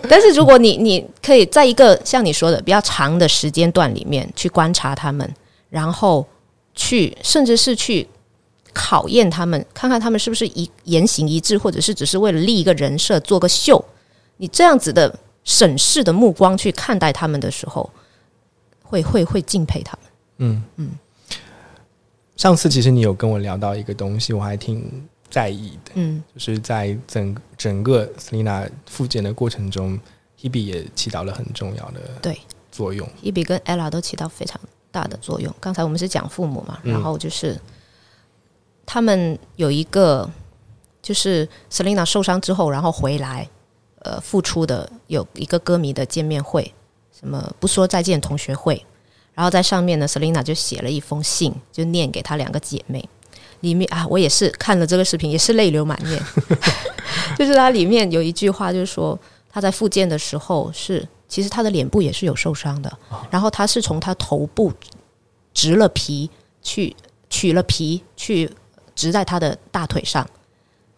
但是如果你你可以在一个像你说的比较长的时间段里面去观察他们，然后去甚至是去考验他们，看看他们是不是一言行一致，或者是只是为了立一个人设做个秀，你这样子的。审视的目光去看待他们的时候，会会会敬佩他们。嗯嗯。上次其实你有跟我聊到一个东西，我还挺在意的。嗯，就是在整整个 Selina 复健的过程中，Hebe 也起到了很重要的对作用。Hebe 跟 Ella 都起到非常大的作用。刚才我们是讲父母嘛，然后就是他们有一个，就是 Selina 受伤之后，然后回来。呃，付出的有一个歌迷的见面会，什么不说再见同学会，然后在上面呢，Selina 就写了一封信，就念给她两个姐妹。里面啊，我也是看了这个视频，也是泪流满面。就是它里面有一句话，就是说他在复健的时候是，其实他的脸部也是有受伤的，然后他是从他头部植了皮，去取了皮，去植在他的大腿上。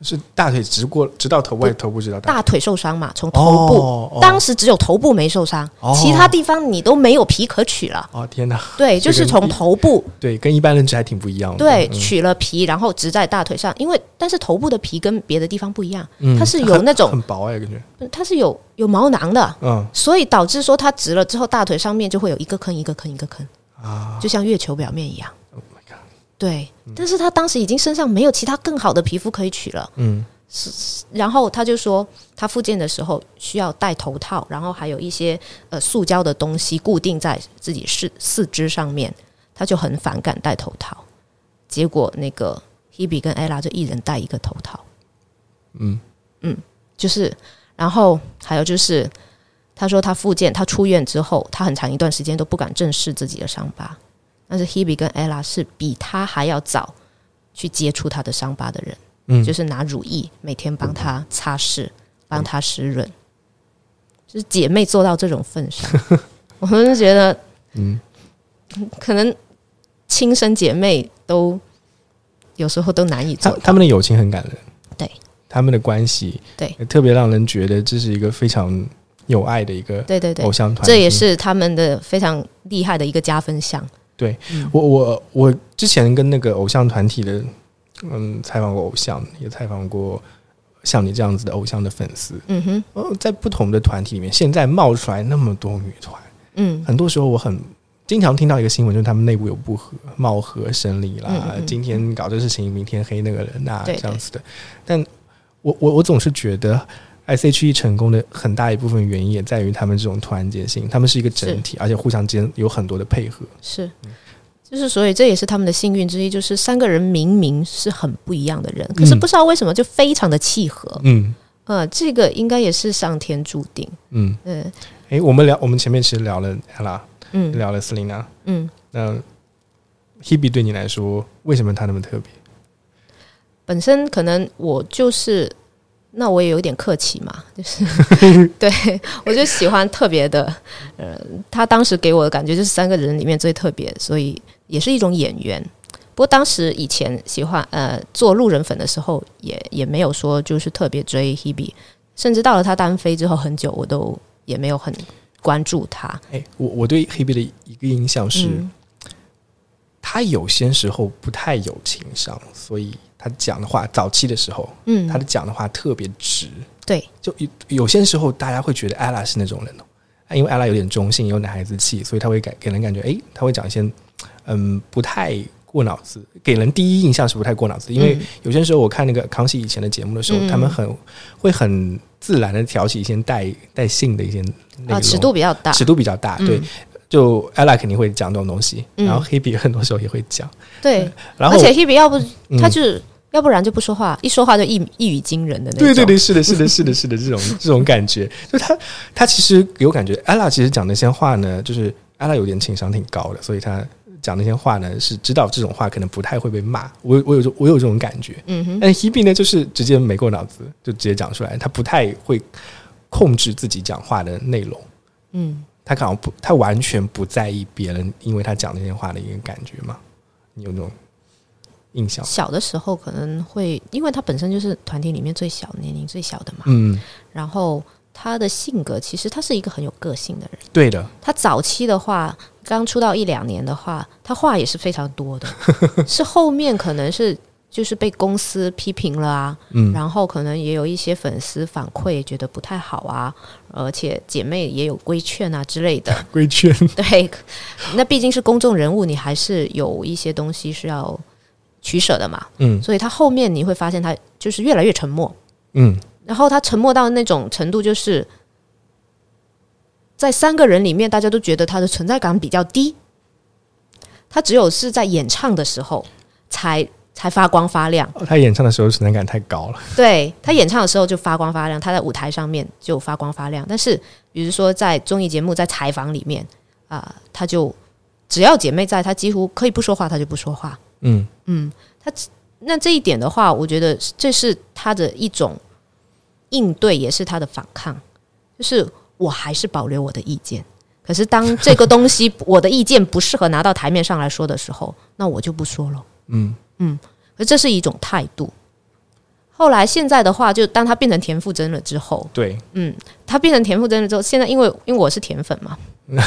是大腿直过，直到头外，头部直到大腿受伤嘛？从头部，当时只有头部没受伤，其他地方你都没有皮可取了。哦天哪！对，就是从头部，对，跟一般认知还挺不一样的。对，取了皮，然后植在大腿上，因为但是头部的皮跟别的地方不一样，它是有那种很薄哎，感觉它是有有毛囊的，嗯，所以导致说它直了之后，大腿上面就会有一个坑，一个坑，一个坑啊，就像月球表面一样。对，但是他当时已经身上没有其他更好的皮肤可以取了，嗯，是，然后他就说他复健的时候需要戴头套，然后还有一些呃塑胶的东西固定在自己四四肢上面，他就很反感戴头套，结果那个 Hebe 跟 Ella 就一人戴一个头套，嗯。嗯，就是，然后还有就是他说他复健，他出院之后，他很长一段时间都不敢正视自己的伤疤。但是 Hebe 跟 Ella 是比他还要早去接触他的伤疤的人，嗯，就是拿乳液每天帮他擦拭，帮他湿润，就是姐妹做到这种份上，我们就觉得，嗯，可能亲生姐妹都有时候都难以做到。他他们的友情很感人，对。他们的关系，对，特别让人觉得这是一个非常有爱的一个对对对。偶，像团。这也是他们的非常厉害的一个加分项。我我我之前跟那个偶像团体的，嗯，采访过偶像，也采访过像你这样子的偶像的粉丝。嗯哼，呃，在不同的团体里面，现在冒出来那么多女团，嗯很多时候我很经常听到一个新闻，就是他们内部有不和、貌合神离啦，嗯嗯今天搞这事情，明天黑那个人呐、对这样子的。但我我我总是觉得 S.H.E 成功的很大一部分原因也在于他们这种团结性，他们是一个整体，而且互相之间有很多的配合。是，就是所以这也是他们的幸运之一，就是三个人明明是很不一样的人，可是不知道为什么就非常的契合。嗯呃，这个应该也是上天注定。嗯，嗯诶，我们聊，我们前面其实聊了 ella，嗯聊了 Selina，嗯，那 Hebe 对你来说，为什么他那么特别？本身可能我就是。那我也有点客气嘛，就是对我就喜欢特别的，呃，他当时给我的感觉就是三个人里面最特别，所以也是一种演员。不过当时以前喜欢呃做路人粉的时候，也也没有说就是特别追 Hebe，甚至到了他单飞之后很久，我都也没有很关注他。诶，我我对 Hebe 的一个印象是，嗯她有些时候不太有情商，所以她讲的话，早期的时候，嗯。他的讲的话特别直。对，就有有些时候大家会觉得 ella 是那种人因为 ella 有点中性，有男孩子气，所以他会给给人感觉，诶，他会讲一些嗯不太过脑子，给人第一印象是不太过脑子。因为嗯。有些时候我看那个康熙以前的节目的时候，嗯。他们很会很自然的挑起一些带带性的一些内啊，尺度比较大，尺度比较大，嗯。对。就 ella 肯定会讲这种东西，嗯。然后 Hebe 很多时候也会讲，对，然后而且 Hebe 要不嗯。他就是、要不然就不说话，一说话就一一语惊人的那种。对对对，是的，是的，是的，是的，这种 这种感觉，就他他其实给我感觉，ella 其实讲那些话呢，就是 ella 有点情商挺高的，所以他讲那些话呢，是知道这种话可能不太会被骂。我我有这我有这种感觉，嗯哼，但 Hebe 呢，就是直接没过脑子，就直接讲出来，他不太会控制自己讲话的内容，嗯，他好像不，他完全不在意别人因为他讲那些话的一个感觉嘛。你有那种印象？小的时候可能会，因为他本身就是团体里面最小、年龄最小的嘛，嗯，然后他的性格其实他是一个很有个性的人。对的，他早期的话，刚出道一两年的话，他话也是非常多的，是后面可能是就是被公司批评了啊，嗯然后可能也有一些粉丝反馈觉得不太好啊，而且姐妹也有规劝啊之类的。规劝，对，那毕竟是公众人物，你还是有一些东西是要取舍的嘛。嗯所以他后面你会发现他就是越来越沉默，嗯然后他沉默到那种程度，就是在三个人里面，大家都觉得他的存在感比较低。他只有是在演唱的时候才才发光发亮。哦他演唱的时候存在感太高了。对他演唱的时候就发光发亮，他在舞台上面就发光发亮。但是比如说在综艺节目、在采访里面啊、他就只要姐妹在，他几乎可以不说话，他就不说话。嗯嗯，他那这一点的话，我觉得这是他的一种应对，也是他的反抗，就是我还是保留我的意见。可是当这个东西我的意见不适合拿到台面上来说的时候，那我就不说了。嗯嗯可这是一种态度。后来现在的话，就当他变成田馥甄了之后，对，嗯，他变成田馥甄了之后，现在因为因为我是甜粉嘛，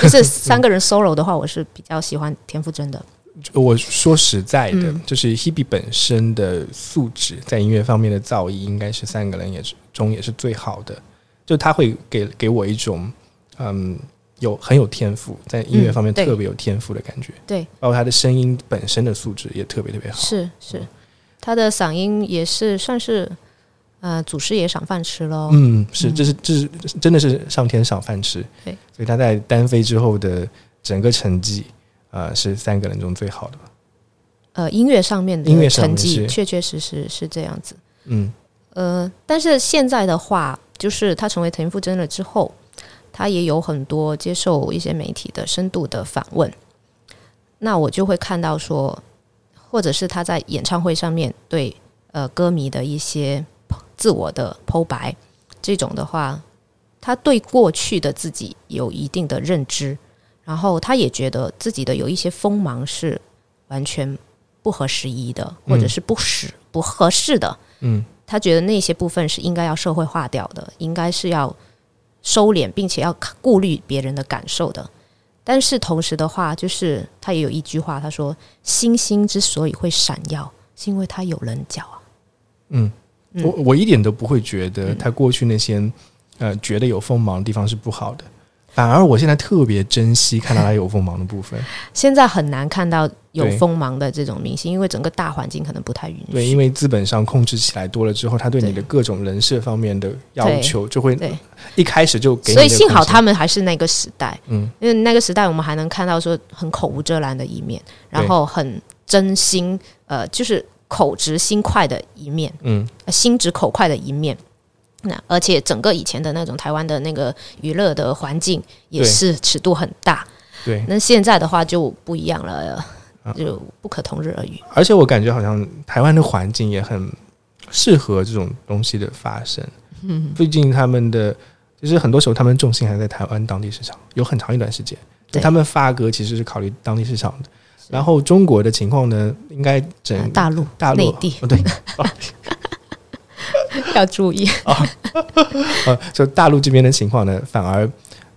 就是三个人 solo 的话，我是比较喜欢田馥甄的。我说实在的，嗯就是 Hebe 本身的素质在音乐方面的造诣，应该是三个人也是中也是最好的。就他会给给我一种嗯有很有天赋，在音乐方面特别有天赋的感觉。对，包括他的声音本身的素质也特别特别好。是是，他的嗓音也是算是呃祖师爷赏饭吃喽。嗯，是，这是这是真的是上天赏饭吃。对，所以他在单飞之后的整个成绩，呃，是三个人中最好的吧。呃，音乐上面音乐的成绩确确实实是这样子。嗯呃，但是现在的话，就是他成为田馥甄了之后，他也有很多接受一些媒体的深度的访问，那我就会看到说，或者是他在演唱会上面对呃歌迷的一些自我的剖白，这种的话，他对过去的自己有一定的认知，然后他也觉得自己的有一些锋芒是完全不合时宜的，或者是不实不合适的。嗯，他觉得那些部分是应该要社会化掉的，应该是要收敛，并且要顾虑别人的感受的。但是同时的话，就是他也有一句话，他说：“星星之所以会闪耀，是因为它有棱角啊。”嗯，我我一点都不会觉得他过去那些呃觉得有锋芒的地方是不好的。反而我现在特别珍惜看到他有锋芒的部分。现在很难看到有锋芒的这种明星，因为整个大环境可能不太允许。对，因为资本上控制起来多了之后，他对你的各种人设方面的要求就会一开始就给。所以幸好他们还是那个时代，嗯，因为那个时代我们还能看到说很口无遮拦的一面，然后很真心，呃，就是口直心快的一面，嗯，心直口快的一面。那而且整个以前的那种台湾的那个娱乐的环境也是尺度很大，对。那现在的话就不一样了，就不可同日而语。而且我感觉好像台湾的环境也很适合这种东西的发生。嗯，毕竟他们的就是很多时候他们重心还在台湾当地市场，有很长一段时间，他们发歌其实是考虑当地市场的。然后中国的情况呢，应该整大陆、大陆、内地，对。要注意 啊！呃，就大陆这边的情况呢，反而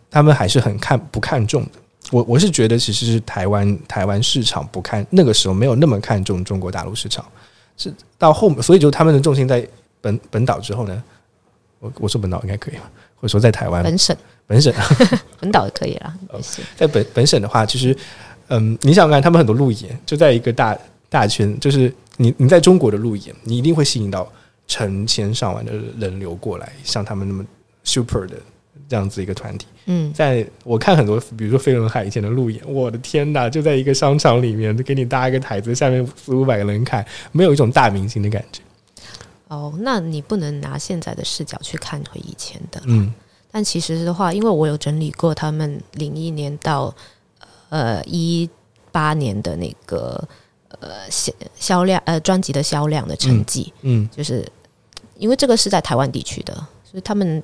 他们还是很看不看重的。我我是觉得，其实是台湾台湾市场不看，那个时候没有那么看重中国大陆市场，是到后面，所以就他们的重心在本本岛之后呢，我我说本岛应该可以吧？或者说在台湾本省本省本岛也可以了。在本本省的话，其实嗯，你想看他们很多路演就在一个大大圈，就是你你在中国的路演，你一定会吸引到。成千上万的人流过来，像他们那么 super 的这样子一个团体，嗯，在我看很多，比如说飞轮海以前的路演，我的天哪，就在一个商场里面，给你搭一个台子，下面四五百个人看，没有一种大明星的感觉。哦，那你不能拿现在的视角去看回以前的，嗯，但其实的话，因为我有整理过他们零一年到呃一八年的那个呃销销量呃专辑的销量的成绩，嗯，就是。因为这个是在台湾地区的，所以他们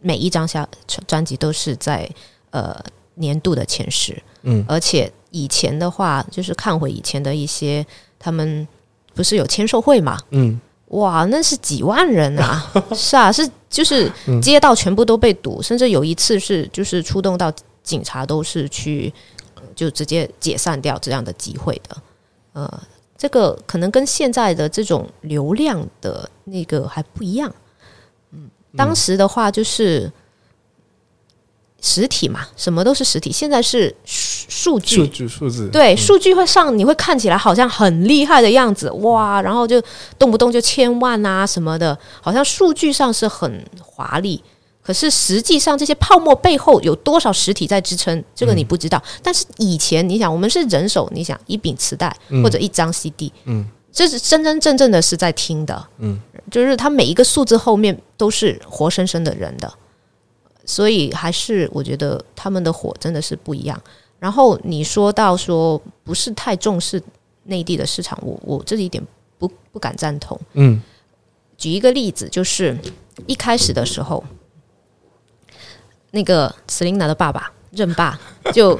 每一张下专辑都是在呃年度的前十，嗯，而且以前的话，就是看回以前的一些，他们不是有签售会嘛，嗯，哇，那是几万人啊，是啊，是就是街道全部都被堵，甚至有一次是就是出动到警察都是去就直接解散掉这样的集会的，呃。这个可能跟现在的这种流量的那个还不一样，嗯，当时的话就是实体嘛，什么都是实体。现在是数据，数据数字，对，数据会上，你会看起来好像很厉害的样子，哇，然后就动不动就千万啊什么的，好像数据上是很华丽。可是实际上，这些泡沫背后有多少实体在支撑？这个你不知道。但是以前，你想，我们是人手，你想一柄磁带或者一张 CD，嗯，这是真真正正的是在听的，嗯，就是它每一个数字后面都是活生生的人的，所以还是我觉得他们的火真的是不一样。然后你说到说不是太重视内地的市场，我我这一点不不敢赞同。嗯，举一个例子，就是一开始的时候。那个 Selina 的爸爸任爸，就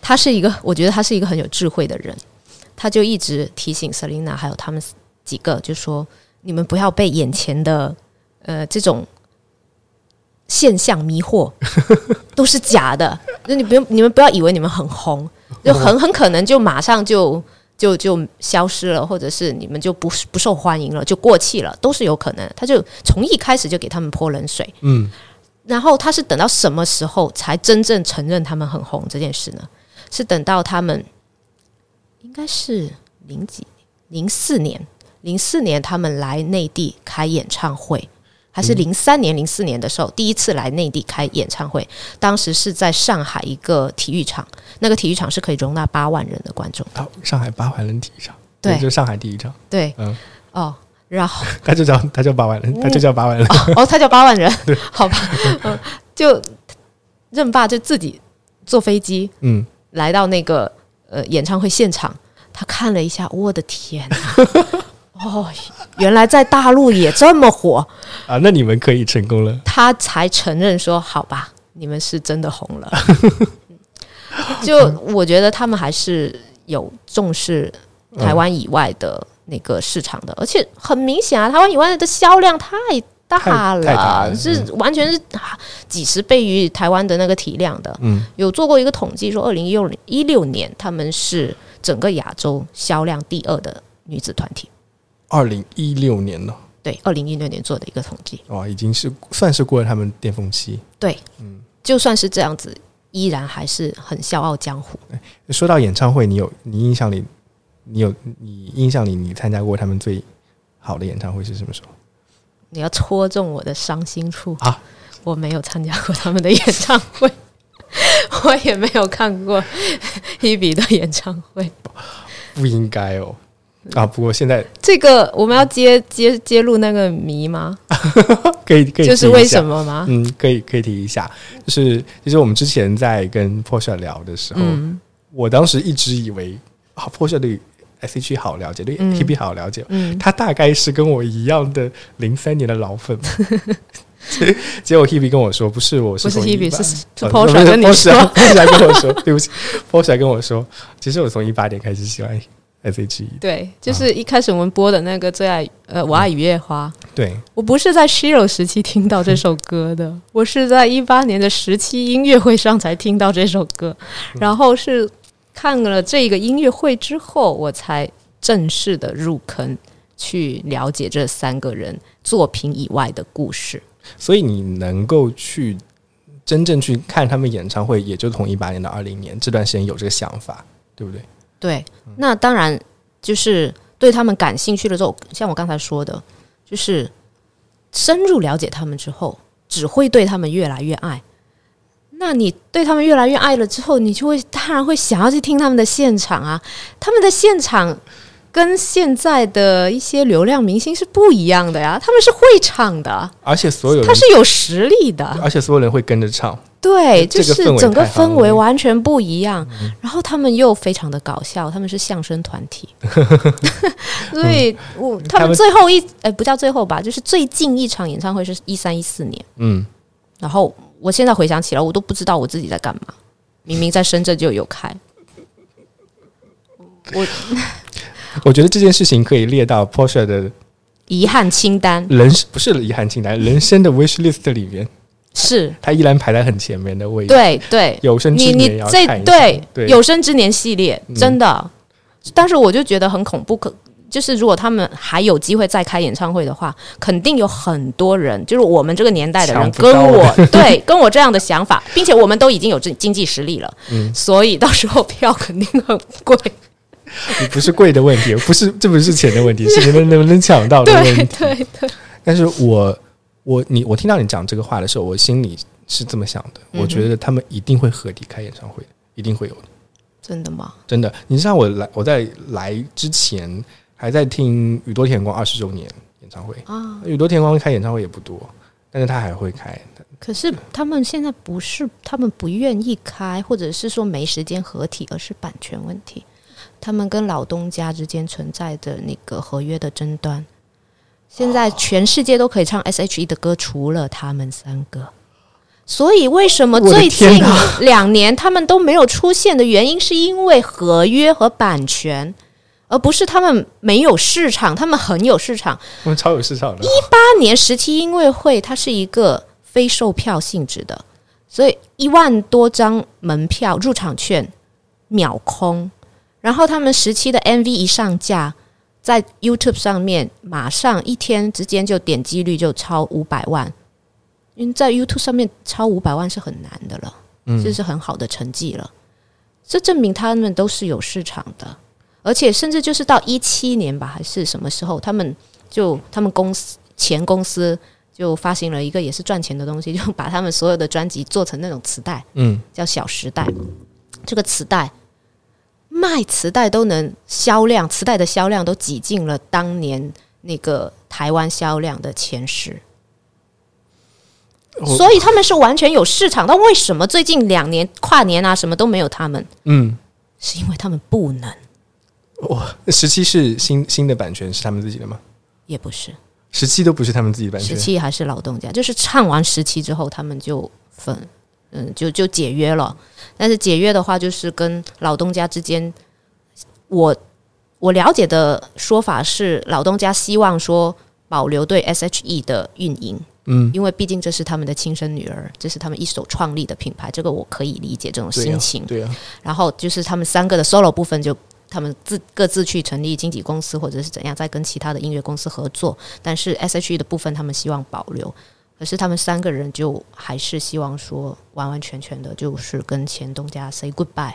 他是一个，我觉得他是一个很有智慧的人，他就一直提醒 Selina 还有他们几个，就说你们不要被眼前的呃这种现象迷惑，都是假的。那你不用，你们不要以为你们很红，就很很可能就马上就就就消失了，或者是你们就不不受欢迎了，就过气了，都是有可能。他就从一开始就给他们泼冷水，嗯。然后他是等到什么时候才真正承认他们很红这件事呢？是等到他们应该是零几零四年，零四年他们来内地开演唱会，还是零三年零四年的时候第一次来内地开演唱会？当时是在上海一个体育场，那个体育场是可以容纳八万人的观众。到上海八万人体育场，对，就上海第一场。对，嗯，哦。然后 他就叫他叫八万人，他就叫八万人哦，他叫八万人，好吧，嗯，就任爸就自己坐飞机，嗯，来到那个呃演唱会现场，他他看了一下，我的天哪！哦，原来在大陆也这么火啊！那你们可以成功了。他才承认说：“好吧，你们是真的红了。”就我觉得他们还是有重视台湾以外的那个市场的，而且很明显啊，台湾以外的销量太大了，是完全是几十倍于台湾的那个体量的。嗯，有做过一个统计，说二零一六一六年他们是整个亚洲销量第二的女子团体。二零一六年呢，对，二零一六年做的一个统计，哇，已经是算是过了他们巅峰期。对，嗯，就算是这样子，依然还是很笑傲江湖。说到演唱会，你有你印象里，你有你印象里，你参加过他们最好的演唱会是什么时候？你要戳中我的伤心处啊！我没有参加过他们的演唱会，我也没有看过 Hebe 的演唱会，不应该哦。啊！不过现在这个我们要揭揭揭露那个谜吗？可 以可以，就是为什么吗？嗯，可以可以提一下。就是其实我们之前在跟 Porsche 聊的时候，我当时一直以为啊，Porsche 对 S H 好了解，对 B 好了解，嗯，他大概是跟我一样的零三年的老粉。结果 Hebe 跟我说，不是，我是不是 Hebe 是 Porsche 跟你说，Porsche 跟我说，对不起，Porsche 跟我说，其实我从一八年开始喜欢。S H E 对，就是一开始我们播的那个最爱呃，我爱雨夜花。对，我不是在 Shiro 时期听到这首歌的，我是在一八年的十七音乐会上才听到这首歌，然后是看了这个音乐会之后，我才正式的入坑去了解这三个人作品以外的故事。所以你能够去真正去看他们演唱会，也就从一八年到二零年这段时间有这个想法，对不对？对，那当然就是对他们感兴趣了之后，像我刚才说的，就是深入了解他们之后，只会对他们越来越爱。那你对他们越来越爱了之后，你就会当然会想要去听他们的现场啊，他们的现场。跟现在的一些流量明星是不一样的呀，他们是会唱的，而且所有他是有实力的，而且所有人会跟着唱，对，就是整个氛围完全不一样。然后他们又非常的搞笑，他们是相声团体，所以我他们最后一哎不叫最后吧，就是最近一场演唱会是一三一四年，嗯，然后我现在回想起来，我都不知道我自己在干嘛，明明在深圳就有开，我。我觉得这件事情可以列到 Porsche 的遗憾清单，人不是遗憾清单，人生的 wish list 里面。是，他依然排在很前面的位置。对对，有生之年要看对有生之年系列真的，但是我就觉得很恐怖，可就是如果他们还有机会再开演唱会的话，肯定有很多人，就是我们这个年代的人跟我 对跟我这样的想法，并且我们都已经有这经济实力了，嗯，所以到时候票肯定很贵。你不是贵的问题，不是这不是钱的问题，是你们能不能抢到的问题。对对。但是我我你我听到你讲这个话的时候，我心里是这么想的，我觉得他们一定会合体开演唱会，一定会有的。真的吗？真的。你知道我来我在来之前还在听宇多田光二十周年演唱会啊，宇多田光开演唱会也不多，但是他还会开。可是他们现在不是他们不愿意开，或者是说没时间合体，而是版权问题。他们跟老东家之间存在的那个合约的争端，现在全世界都可以唱 S.H.E 的歌，除了他们三个。所以为什么最近两年他们都没有出现的原因，是因为合约和版权，而不是他们没有市场。他们很有市场，他们超有市场的。一八年十七音乐会，它是一个非售票性质的，所以一万多张门票入场券秒空。然后他们十七的 MV 一上架，在 YouTube 上面，马上一天之间就点击率就超五百万，因为在 YouTube 上面超五百万是很难的了，这是很好的成绩了。这证明他们都是有市场的，而且甚至就是到一七年吧，还是什么时候，他们就他们公司前公司就发行了一个也是赚钱的东西，就把他们所有的专辑做成那种磁带，嗯，叫小时代，这个磁带。卖磁带都能销量，磁带的销量都挤进了当年那个台湾销量的前十，所以他们是完全有市场。但为什么最近两年跨年啊什么都没有他们？嗯，是因为他们不能。哇，十七是新新的版权是他们自己的吗？也不是，十七都不是他们自己的版权。十七还是老东家，就是唱完十七之后，他们就分，嗯，就就解约了。但是解约的话，就是跟老东家之间，我我了解的说法是，老东家希望说保留对 S.H.E 的运营，嗯，因为毕竟这是他们的亲生女儿，这是他们一手创立的品牌，这个我可以理解这种心情。对啊，然后就是他们三个的 solo 部分就。他们自各自去成立经纪公司，或者是怎样，再跟其他的音乐公司合作。但是 S.H.E 的部分，他们希望保留。可是他们三个人就还是希望说，完完全全的，就是跟前东家 say goodbye。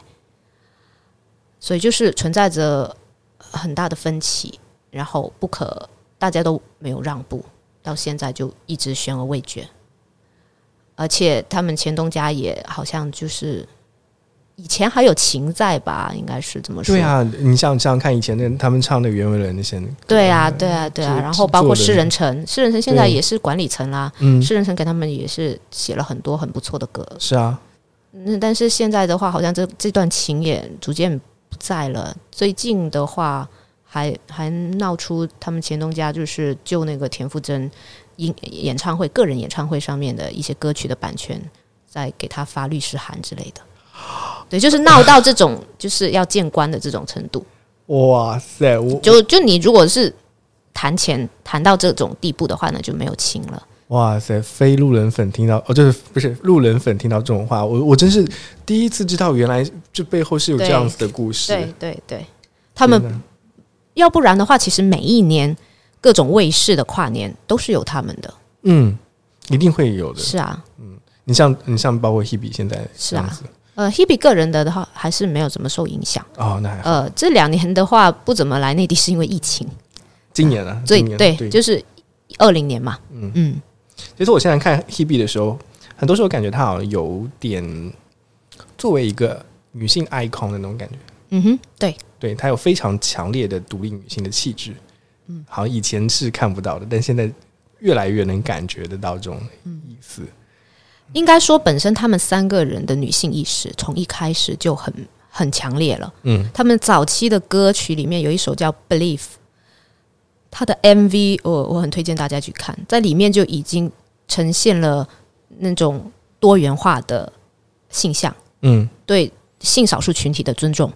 所以就是存在着很大的分歧，然后不可大家都没有让步，到现在就一直悬而未决。而且他们前东家也好像就是以前还有情在吧，应该是这么说。对啊，你想想看，以前的他们唱的袁惟仁那些，对啊，对啊，对啊。然后包括施仁成，施仁成现在也是管理层啦。嗯，施仁成给他们也是写了很多很不错的歌。是啊，嗯，但是现在的话，好像这这段情也逐渐不在了。最近的话，还还闹出他们前东家就是就那个田馥甄演演唱会、个人演唱会上面的一些歌曲的版权，在给他发律师函之类的。对，就是闹到这种就是要见官的这种程度。哇塞，我就就你如果是谈钱谈到这种地步的话，呢就没有情了。哇塞，非路人粉听到哦，就是不是路人粉听到这种话，我我真是第一次知道，原来这背后是有这样子的故事。对对对，他们要不然的话，其实每一年各种卫视的跨年都是有他们的。嗯，一定会有的。是啊，嗯你像你像包括 Hebe 现在是啊呃，Hebe 个人的的话还是没有怎么受影响。哦，那还好。呃，这两年的话不怎么来内地，是因为疫情。今年啊，所以今年对，就是二零年嘛。嗯嗯，其实我现在看 Hebe 的时候，很多时候感觉她好像有点作为一个女性 icon 的那种感觉。嗯哼，对，对她有非常强烈的独立女性的气质，嗯，好像以前是看不到的，但现在越来越能感觉得到这种意思。应该说本身他们三个人的女性意识从一开始就很很强烈了。嗯，他们早期的歌曲里面有一首叫《Believe》，它的 MV 我我很推荐大家去看，在里面就已经呈现了那种多元化的性向，嗯，对性少数群体的尊重。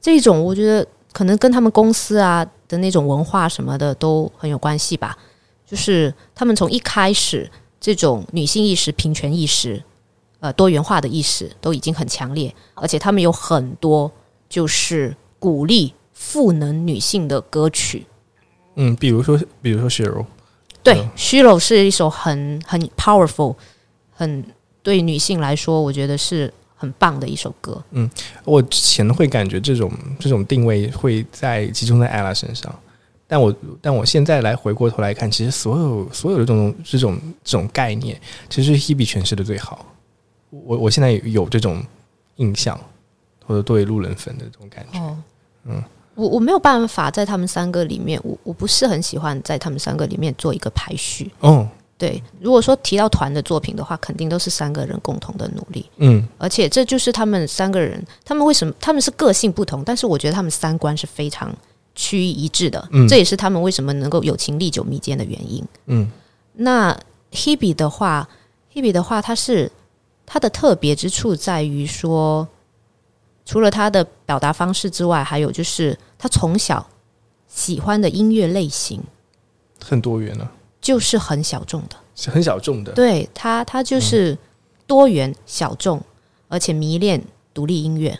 这种我觉得可能跟他们公司啊的那种文化什么的都很有关系吧。就是他们从一开始这种女性意识、平权意识、呃多元化的意识都已经很强烈，而且他们有很多就是鼓励赋能女性的歌曲。嗯，比如说，比如说 Sheryl，对嗯，《虚柔》是一首很很 powerful、很对女性来说，我觉得是很棒的一首歌。嗯我之前会感觉这种这种定位会在集中在 ella 身上，但我但我现在来回过头来看，其实所有所有的这种这种这种概念，其实是 Hebe 诠释的最好。我我现在有这种印象，或者对路人粉的这种感觉。哦，嗯，我我没有办法在他们三个里面，我我不是很喜欢在他们三个里面做一个排序。哦，对，如果说提到团的作品的话，肯定都是三个人共同的努力，嗯而且这就是他们三个人，他们为什么他们是个性不同，但是我觉得他们三观是非常趋于一致的，嗯这也是他们为什么能够友情历久弥坚的原因。嗯那 Hebe 的话，Hebe 的话，它是它的特别之处在于说，除了他的表达方式之外，还有就是他从小喜欢的音乐类型很多元了、就是很小众的。是很小众的。对他，他就是多元小众，而且迷恋独立音乐。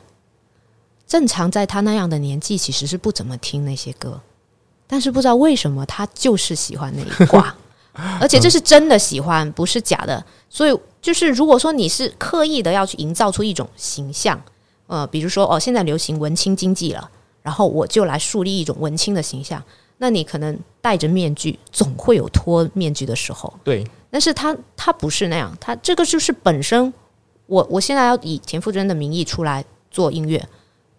正常在他那样的年纪，其实是不怎么听那些歌，但是不知道为什么他就是喜欢那一挂，而且这是真的喜欢，不是假的。所以就是如果说你是刻意的要去营造出一种形象，呃，比如说哦，现在流行文青经济了，然后我就来树立一种文青的形象，那你可能戴着面具，总会有脱面具的时候。对，但是他他不是那样，他这个就是本身我我现在要以田馥甄的名义出来做音乐，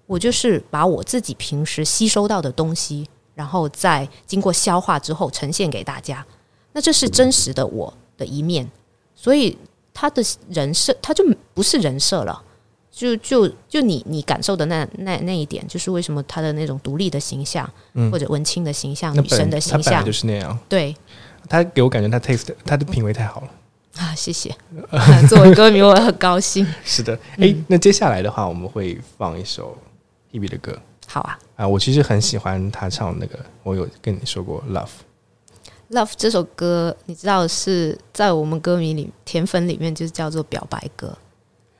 我就是把我自己平时吸收到的东西，然后再经过消化之后呈现给大家。那这是真实的我的一面，所以他的人设他就不是人设了，就就就你你感受的那那那一点，就是为什么他的那种独立的形象，嗯或者文青的形象、女生的形象就，是那样，对他给我感觉他 taste 他的品味太好了。啊，谢谢。作为歌迷，我很高兴。是的，哎、那接下来的话，我们会放一首 Hebe 的歌好啊，啊，我其实很喜欢他唱那个，我有跟你说过 Love。《Love》这首歌，你知道是在我们歌迷里甜粉里面就是叫做表白歌。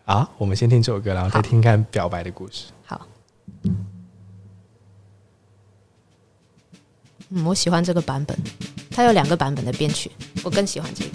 啊，我们先听这首歌，然后再听看表白的故事。好，嗯，我喜欢这个版本，它有两个版本的编曲，我更喜欢这个。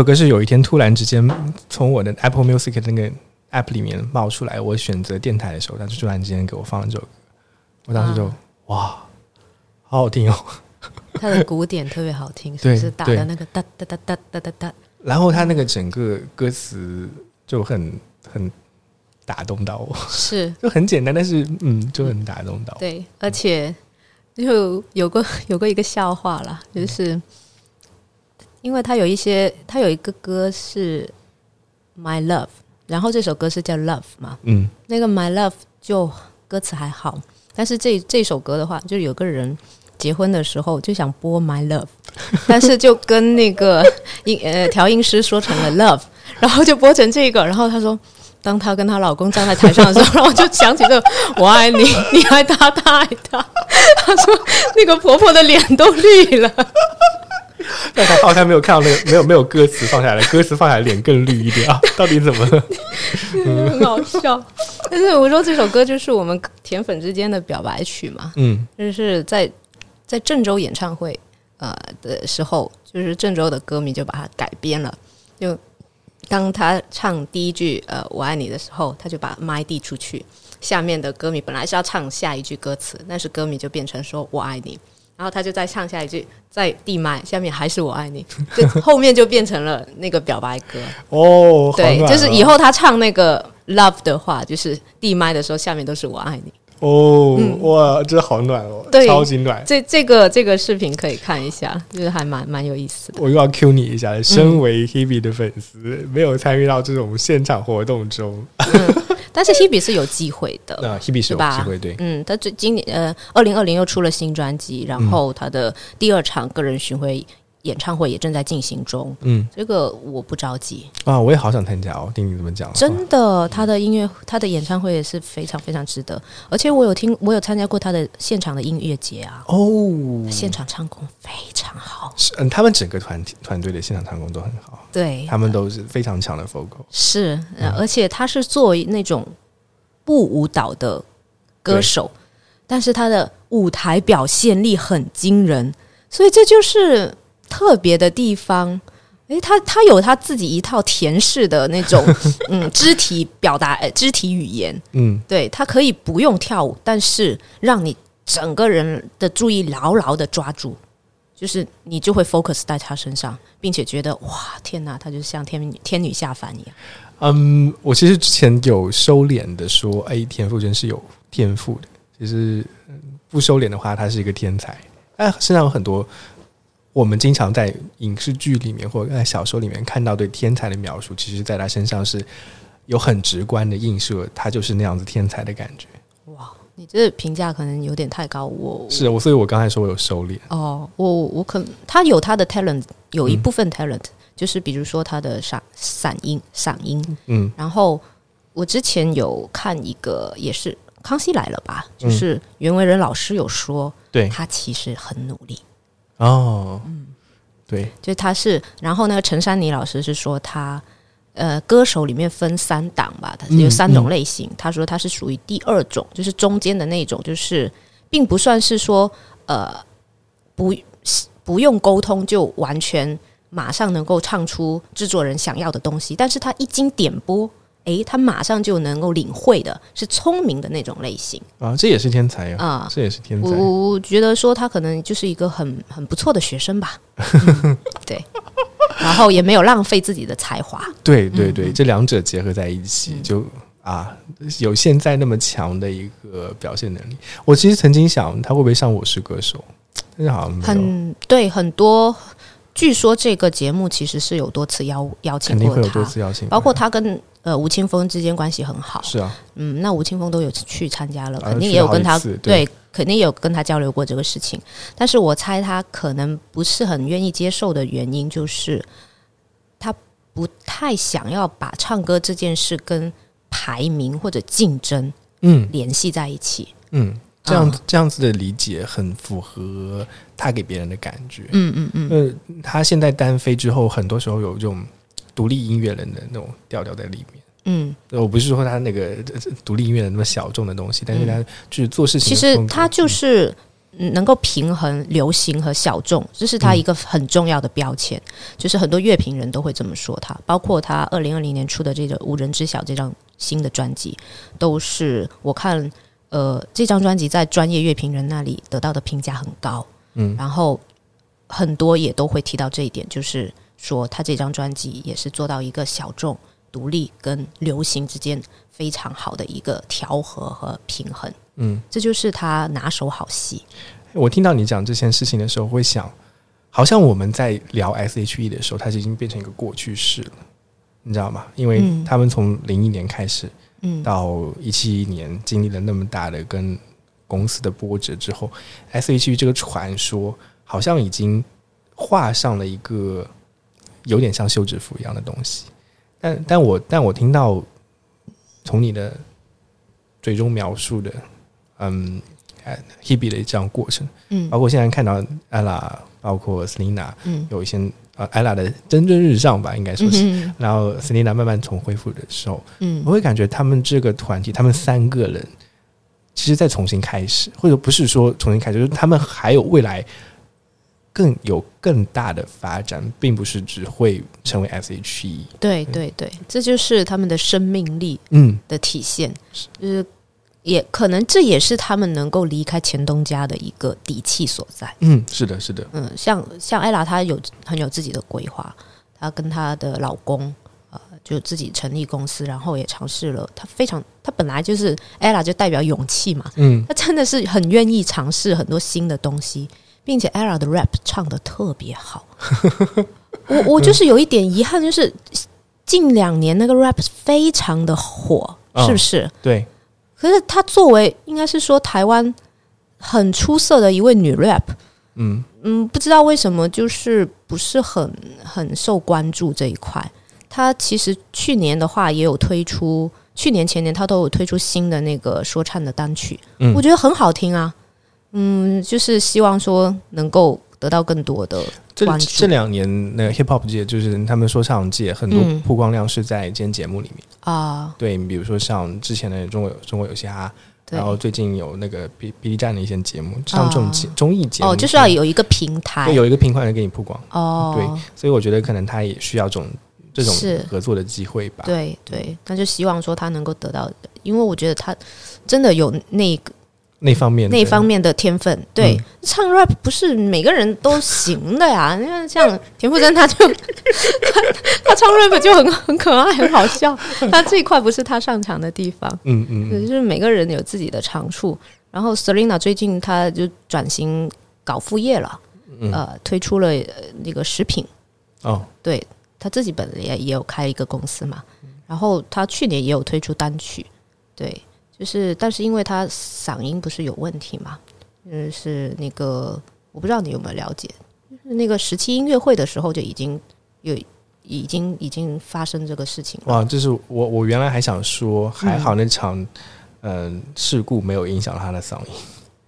首歌是有一天突然之间从我的 Apple Music 的那个 App 里面冒出来，我选择电台的时候，它就突然之间给我放了这首歌，我当时就、哇，好好听哦。它的鼓点特别好听，是对不是打的那个哒哒哒哒哒哒哒？然后它那个整个歌词就很很打动到我，是 就很简单，但是嗯，就很打动到我。对，而且就有过有过一个笑话啦，就是因为他有一些，他有一个歌是 My Love，然后这首歌是叫 Love 嘛，嗯，那个 My Love 就歌词还好，但是这这首歌的话，就有个人结婚的时候就想播 My Love，但是就跟那个 音呃调音师说成了 Love，然后就播成这个，然后他说。当她跟她老公站在台上的时候，然后就想起这“我爱你，你爱他，他爱他”。她说那个婆婆的脸都绿了。但他好像没有看到那个没有没有歌词放下来，歌词放下来脸更绿一点啊，到底怎么了？很好笑。但是我说这首歌就是我们甜粉之间的表白曲嘛，嗯就是在在郑州演唱会呃的时候，就是郑州的歌迷就把它改编了，就当他唱第一句“呃我爱你”的时候，他就把麦递出去，下面的歌迷本来是要唱下一句歌词，但是歌迷就变成说我爱你，然后他就再唱下一句，再递麦，下面还是我爱你，就后面就变成了那个表白歌。哦，好对，就是以后他唱那个 love 的话，就是递麦的时候，下面都是我爱你。哦，哇，这好暖哦，对超级暖。这这个这个视频可以看一下，就是还蛮蛮有意思的。我又要 Q 你一下，身为 Hebe 的粉丝，没有参与到这种现场活动中，但是 Hebe 是有机会的，那 Hebe 是有对吧？机会对。嗯，他最今年呃，二零二零又出了新专辑，然后他的第二场个人巡回演唱会也正在进行中。嗯这个我不着急，啊，我也好想参加哦。听你怎么讲，真的，他的音乐，他的演唱会也是非常非常值得。而且我有听，我有参加过他的现场的音乐节啊，哦，现场唱功非常好。是嗯，他们整个团体团队的现场唱功都很好，对，他们都是非常强的 vocal。是，呃而且他是作为那种不舞蹈的歌手，但是他的舞台表现力很惊人，所以这就是特别的地方。诶，他他有他自己一套田式的那种 嗯肢体表达、呃、肢体语言，嗯，对他可以不用跳舞，但是让你整个人的注意牢牢的抓住，就是你就会 focus 在他身上，并且觉得哇天哪，他就像天女天女下凡一样。嗯，我其实之前有收敛的说，哎，田馥甄是有天赋的。其实嗯不收敛的话，他是一个天才。但身上有很多我们经常在影视剧里面或者在小说里面看到对天才的描述，其实在他身上是有很直观的映射，他就是那样子天才的感觉。哇，你这个评价可能有点太高。我是我，所以我刚才说我有收敛。哦，我我可他有他的 talent，有一部分 talent，、就是比如说他的嗓嗓音嗓音。嗯然后我之前有看一个也是《康熙来了》吧，嗯就是袁惟仁老师有说，对，他其实很努力。哦，嗯对，就他是，然后那个陈珊妮老师是说他，呃，歌手里面分三档吧，他是有嗯三种类型。他说他是属于第二种，就是中间的那种，就是并不算是说呃不不用沟通就完全马上能够唱出制作人想要的东西，但是他一经点拨，诶，他马上就能够领会的，是聪明的那种类型啊，这也是天才啊，啊。这也是天才。我我觉得说他可能就是一个很很不错的学生吧，嗯对，然后也没有浪费自己的才华，对对对，嗯这两者结合在一起，就啊，有现在那么强的一个表现能力。我其实曾经想，他会不会上《我是歌手》，但是好像没有，很对很多。据说这个节目其实是有多次邀邀请过他，次邀请，包括他跟呃吴青峰之间关系很好，是啊，嗯，那吴青峰都有去参加了，啊肯定也有跟他对。对，肯定也有跟他交流过这个事情。但是我猜他可能不是很愿意接受的原因，就是他不太想要把唱歌这件事跟排名或者竞争嗯。联系在一起。嗯，这样、啊这样子的理解很符合他给别人的感觉。嗯嗯嗯，呃，他现在单飞之后，很多时候有这种独立音乐人的那种调调在里面。嗯，我不是说他那个呃 独立音乐的那么小众的东西，但是他就是做事情其。实他就是嗯能够平衡流行和小众，这是他一个很重要的标签。就是很多乐评人都会这么说他，包括他二零二零年出的这个《无人知晓》这张新的专辑，都是我看呃这张专辑在专业乐评人那里得到的评价很高。嗯然后很多也都会提到这一点，就是说他这张专辑也是做到一个小众、独立跟流行之间非常好的一个调和和平衡。嗯，这就是他拿手好戏。我听到你讲这件事情的时候，会想，好像我们在聊 S.H.E 的时候，它已经变成一个过去式了，你知道吗？因为嗯他们从零一年开始嗯到一七年，经历了那么大的跟公司的波折之后，S.H.E 这个传说好像已经画上了一个有点像休止符一样的东西。但但我但我听到从你的嘴中描述的，嗯。呃 Hebe 的这样过程，嗯包括现在看到 ella，包括 Selina 嗯哦有一些呃 ella 的蒸蒸日上吧，应该说是。嗯然后 Selina 慢慢重恢复的时候，嗯。我会感觉他们这个团体，他们三个人，其实在重新开始，或者不是说重新开始，就是他们还有未来更有更大的发展，并不是只会成为 S.H.E。对对对，这就是他们的生命力嗯，的体现，就是也可能这也是他们能够离开前东家的一个底气所在。嗯，是的，是的，嗯，像像艾拉，她有很有自己的规划，她跟她的老公呃，就自己成立公司，然后也尝试了。她非常，她本来就是艾拉，就代表勇气嘛，嗯，她真的是很愿意尝试很多新的东西，并且艾拉的 rap 唱的特别好。我我就是有一点遗憾，就是近两年那个 rap 非常的火，哦是不是？对，可是她作为应该是说台湾很出色的一位女 rap，嗯，嗯，不知道为什么就是不是很很受关注这一块。她其实去年的话也有推出，去年前年她都有推出新的那个说唱的单曲，嗯我觉得很好听啊。嗯，就是希望说能够得到更多的这关注。这两年那个 hip hop 界，就是他们说唱界很多嗯。曝光量是在今天节目里面。啊，对，比如说像之前的中国中国有嘻哈，然后最近有那个 B B 站的一些节目，像这种节综艺节目，哦，就是要有一个平台。对有一个平台来给你曝光。哦，对所以我觉得可能他也需要这种这种合作的机会吧。对对，那就希望说他能够得到，因为我觉得他真的有那个那方面那方面的天分。对，嗯唱 rap 不是每个人都行的呀。你看，像田馥甄，他就 他他唱 rap 就很很可爱，很好笑。他这一块不是他擅长的地方，嗯嗯嗯，就是每个人有自己的长处。然后 Selina 最近他就转型搞副业了，嗯呃，推出了呃那个食品。哦，对他自己本人也也有开一个公司嘛，然后他去年也有推出单曲，对，就是但是因为他嗓音不是有问题嘛，嗯，是那个我不知道你有没有了解，就是那个十七音乐会的时候就已经有已经已经发生这个事情了，哇，就是我我原来还想说，还好那场嗯、呃事故没有影响他的嗓音，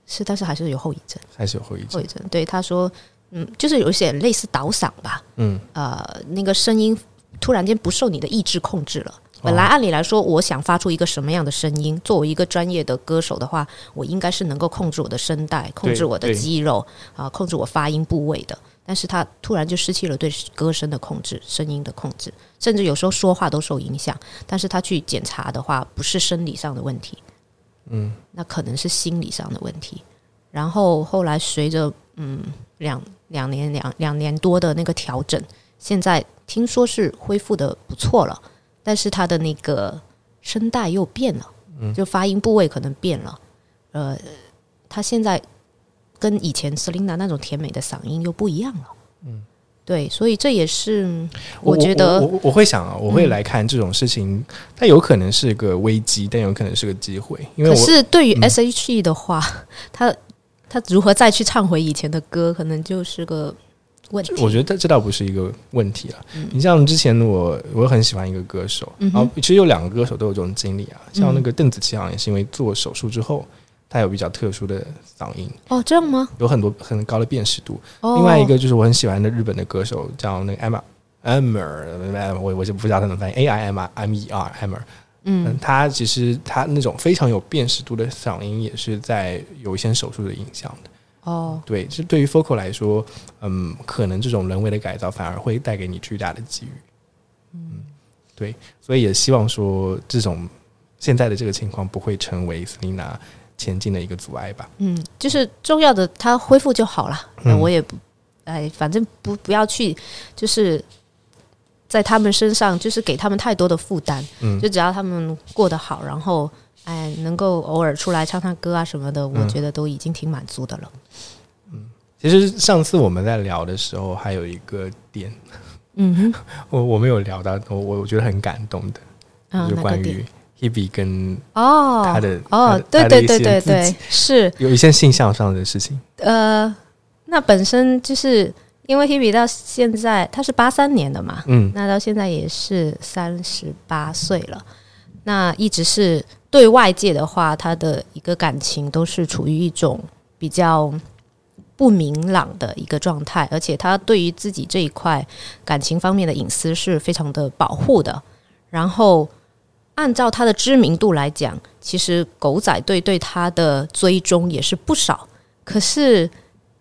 是，但是还是有后遗症，还是有后遗症。后遗症，对他说，嗯，就是有一些类似倒嗓吧，嗯，呃，那个声音突然间不受你的意志控制了。本来按理来说，我想发出一个什么样的声音，作为一个专业的歌手的话，我应该是能够控制我的声带，控制我的肌肉啊，控制我发音部位的。但是他突然就失去了对歌声的控制，声音的控制，甚至有时候说话都受影响。但是他去检查的话，不是生理上的问题，嗯，那可能是心理上的问题。然后后来随着嗯两两年两两年多的那个调整，现在听说是恢复的不错了，但是他的那个声带又变了，就发音部位可能变了。呃，他现在跟以前 Selina 那种甜美的嗓音又不一样了。嗯，对，所以这也是我觉得我我我会想啊，我会来看这种事情，它有可能是个危机，但有可能是个机会，因为可是对于嗯。S.H.E 的话，他他如何再去唱回以前的歌，可能就是个问题。我觉得这这倒不是一个问题了。你像之前我我很喜欢一个歌手，嗯然后其实有两个歌手都有这种经历啊，像那个邓紫棋好像也是因为做手术之后，她有比较特殊的嗓音，哦，这样吗？有很多很高的辨识度。哦，另外一个就是我很喜欢的日本的歌手叫那个 Emma Emmer，我我就不知道他怎么翻译，A I M I M E R Emmer。嗯嗯，他其实他那种非常有辨识度的嗓音，也是在有一些手术的影响的。哦，对，这对于 Focal 来说，嗯，可能这种人为的改造反而会带给你巨大的机遇。嗯，对，所以也希望说这种现在的这个情况不会成为 Selina 前进的一个阻碍吧。嗯，就是重要的，它恢复就好了。那嗯我也不，哎，反正不不要去，就是在他们身上，就是给他们太多的负担。嗯就只要他们过得好，然后哎，能够偶尔出来唱唱歌啊什么的，我嗯觉得都已经挺满足的了。嗯其实上次我们在聊的时候，还有一个点，嗯哼，我我没有聊到，我我觉得很感动的，啊，就关于 Hebe 跟哦，他的哦，对对对对对，是。有一些性向上的事情。呃，那本身就是因为 Hebe 到现在他是八三年的嘛，嗯。那到现在也是三十八岁了，那一直是对外界的话，他的一个感情都是处于一种比较不明朗的一个状态，而且他对于自己这一块感情方面的隐私是非常的保护的。然后按照他的知名度来讲，其实狗仔队对他的追踪也是不少。可是，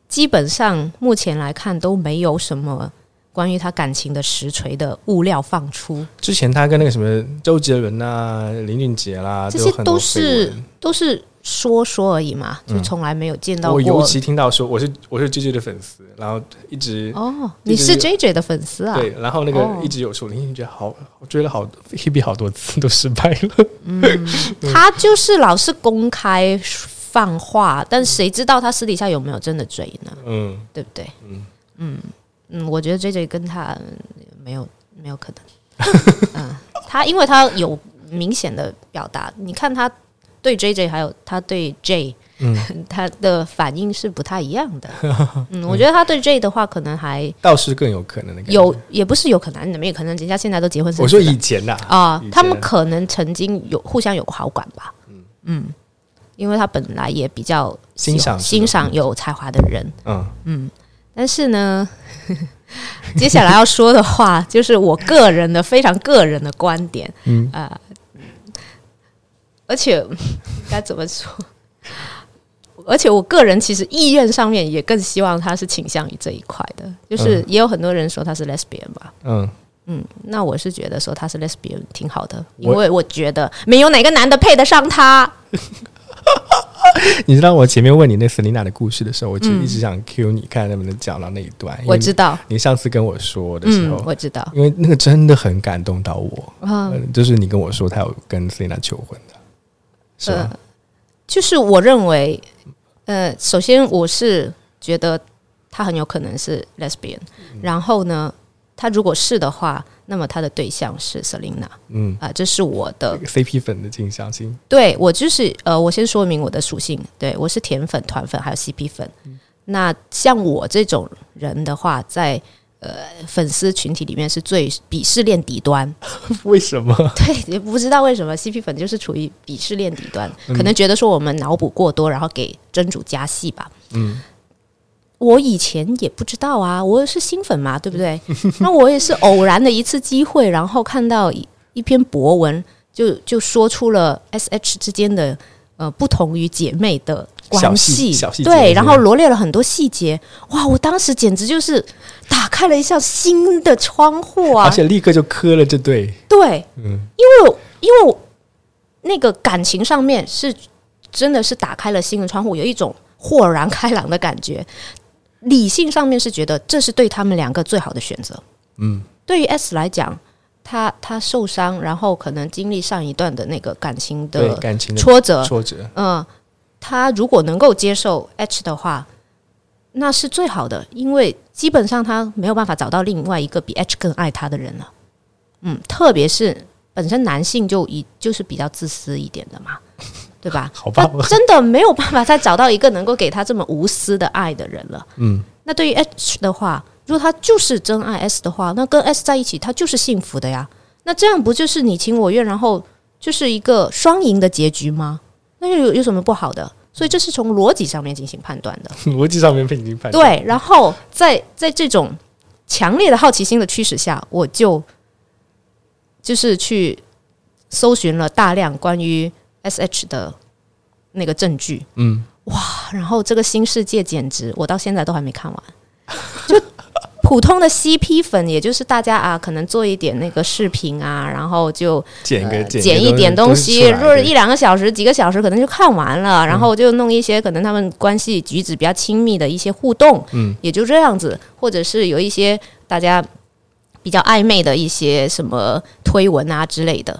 基本上目前来看都没有什么关于他感情的实锤的物料放出，之前他跟那个什么周杰伦啊、林俊杰啦，这些都是都是说说而已嘛，就从来没有见到过。我尤其听到说我是我是 J J 的粉丝，然后一直、哦，就你是 J J 的粉丝啊？对，然后那个哦一直有说林俊杰好，我追了好 Hebe 好多次都失败了。嗯 他就是老是公开放话，但谁知道他私底下有没有真的追呢？嗯，对不对？嗯嗯嗯，我觉得 J J 跟他嗯没有没有可能。嗯，他因为他有明显的表达，你看他对 J J 还有他对 J，嗯 他的反应是不太一样的。嗯，我觉得他对 J 的话，可能还倒是更有可能的。有，也不是有可能，你们也可能人家现在都结婚生我说以前呐啊他们可能曾经有互相有过好感吧。嗯因为他本来也比较欣赏欣赏有才华的人，嗯嗯但是呢，接下来要说的话就是我个人的非常个人的观点，嗯。啊、而且该怎么说？而且我个人其实意愿上面也更希望他是倾向于这一块的，就是嗯。也有很多人说他是 lesbian 吧，嗯，嗯，那我是觉得说他是 lesbian 挺好的，因为我觉得没有哪个男的配得上他。你知道我前面问你那 Selina 的故事的时候，我其实一直想 Q 你，看能不能讲到那一段。我知道，你上次跟我说的时嗯候，，我知道，因为那个真的很感动到我。嗯、呃就是你跟我说他有跟 Selina 求婚的，是吧？就是我认为，呃，首先我是觉得他很有可能是 lesbian，、然嗯后呢，他如果是的话，那么他的对象是 Selina 嗯，啊、这是我的 CP 粉的倾向性，对我就是呃，我先说明我的属性，对我是甜粉、团粉还有 CP 粉。那像我这种人的话，在呃粉丝群体里面是最鄙视链底端，为什么？对，也不知道为什么 CP 粉就是处于鄙视链底端，可能觉得说我们脑补过多，然后给真主加戏吧。嗯，我以前也不知道啊，我是新粉嘛，对不对？那我也是偶然的一次机会，然后看到一一篇博文，就就说出了 S H 之间的呃不同于姐妹的关系，对，然后罗列了很多细节，哇！我当时简直就是打开了一扇新的窗户啊而！且立刻就磕了这对，对，嗯因为因为我那个感情上面是真的是打开了新的窗户，有一种豁然开朗的感觉。理性上面是觉得这是对他们两个最好的选择。嗯，对于 S 来讲，他他受伤，然后可能经历上一段的那个感情的感情的挫折，挫折，嗯，他如果能够接受 H 的话，那是最好的，因为基本上他没有办法找到另外一个比 H 更爱他的人了。嗯，特别是本身男性就以就是比较自私一点的嘛，对吧？好吧他真的没有办法再找到一个能够给他这么无私的爱的人了。嗯，那对于 H 的话，如果他就是真爱 S 的话，那跟 S 在一起，他就是幸福的呀。那这样不就是你情我愿，然后就是一个双赢的结局吗？那又有有什么不好的？所以这是从逻辑上面进行判断的。逻辑上面被已经判断，对，然后在在这种强烈的好奇心的驱使下，我就就是去搜寻了大量关于 SH 的那个证据，嗯，哇然后这个新世界简直我到现在都还没看完，就。普通的 CP 粉，也就是大家啊，可能做一点那个视频啊，然后就剪个呃剪一点东西，出来对若是一两个小时、几个小时，可能就看完了，然后就弄一些可能他们关系举止比较亲密的一些互动，嗯，也就这样子，或者是有一些大家比较暧昧的一些什么推文啊之类的。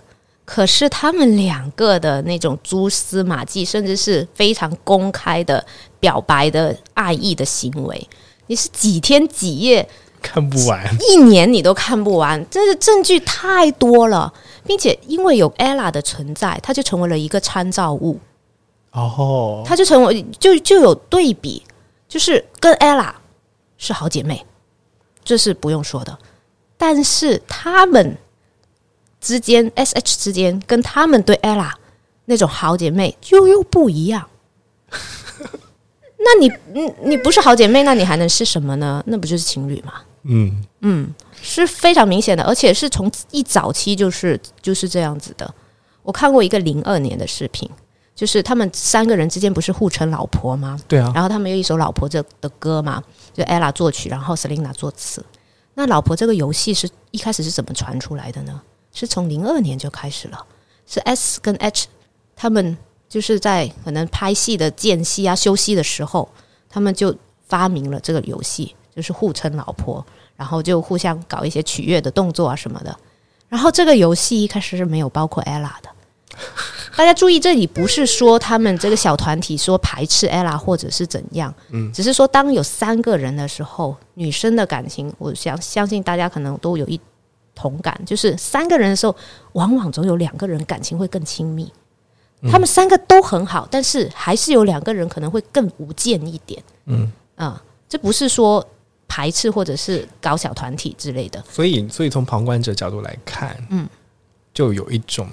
可是他们两个的那种蛛丝马迹，甚至是非常公开的表白的爱意的行为，你是几天几夜看不完，一年你都看不完，真是证据太多了，并且因为有 ella 的存在，它就成为了一个参照物，哦，它就成为就就有对比，就是跟 ella 是好姐妹，这是不用说的，但是他们之间 sh 之间跟他们对 ella 那种好姐妹就又不一样。那你你你不是好姐妹，那你还能是什么呢？那不就是情侣吗？嗯，是非常明显的，而且是从一早期就是就是这样子的。我看过一个零二年的视频，就是他们三个人之间不是互称老婆吗？对啊，然后他们有一首《老婆》这的歌嘛，就 ella 作曲，然后 Selina 作词。那《老婆》这个游戏是一开始是怎么传出来的呢？是从零二年就开始了，是 S 跟 H 他们就是在可能拍戏的间隙啊、休息的时候，他们就发明了这个游戏，就是互称老婆，然后就互相搞一些取悦的动作啊什么的。然后这个游戏一开始是没有包括 ella 的。大家注意，这里不是说他们这个小团体说排斥 ella 或者是怎样，嗯，只是说当有三个人的时候，女生的感情，我想相信大家可能都有一同感，就是三个人的时候，往往总有两个人感情会更亲密。他们三个都很好，但是还是有两个人可能会更无间一点。嗯啊、这不是说排斥或者是搞小团体之类的。所以所以从旁观者角度来看，嗯，就有一种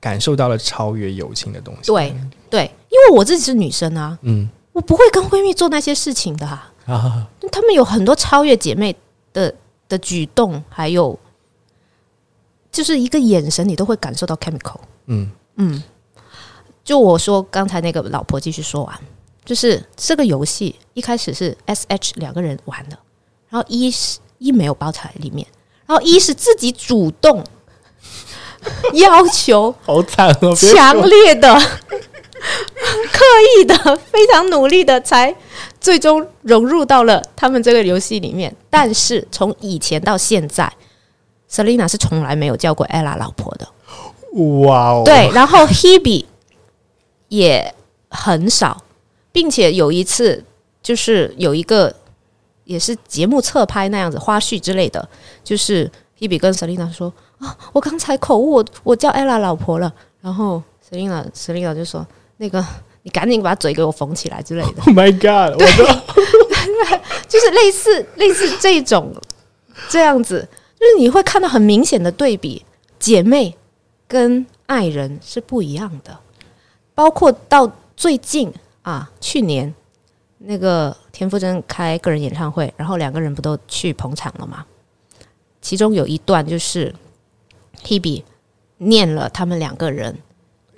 感受到了超越友情的东西。对对，因为我自己是女生啊，嗯我不会跟闺蜜做那些事情的、啊。啊，他们有很多超越姐妹的的举动，还有就是一个眼神，你都会感受到 chemical。嗯嗯，就我说刚才那个老婆继续说完，就是这个游戏一开始是 S H 两个人玩的，然后一是一没有包在里面，然后一是自己主动 要求好惨哦，强烈的、刻意的、非常努力的，才最终融入到了他们这个游戏里面。但是从以前到现在，Selina 是从来没有叫过 ella 老婆的。哇哦，对，然后 Hebe 也很少，并且有一次就是有一个也是节目侧拍那样子花絮之类的，就是 Hebe 跟 Selina 说啊，我刚才口误，我我叫 ella 老婆了，然后 Selina Selina 就说那个你赶紧把嘴给我缝起来之类的，，Oh my God，我都 就是类似类似这种这样子，就是你会看到很明显的对比，姐妹跟爱人是不一样的。包括到最近啊，去年那个田馥甄开个人演唱会，然后两个人不都去捧场了吗？其中有一段就是 Hebe 念了他们两个人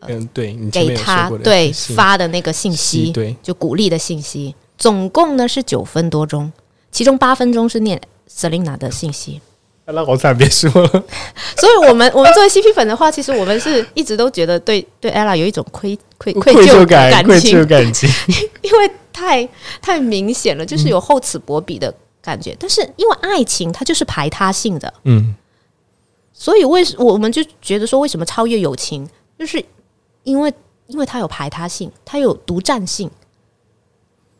嗯，对你给他对发的那个信息，对，就鼓励的信息，总共呢是九分多钟，其中八分钟是念 Selina 的信息。那好惨，别说了，所以我们我们作为 CP 粉的话，其实我们是一直都觉得对对 ella 有一种愧愧愧愧疚疚感，愧疚，感情，因为太太明显了，就是有厚此薄彼的感觉。但是因为爱情它就是排他性的，嗯。所以为什我们就觉得说，为什么超越友情，就是因为因为它有排他性，它有独占性，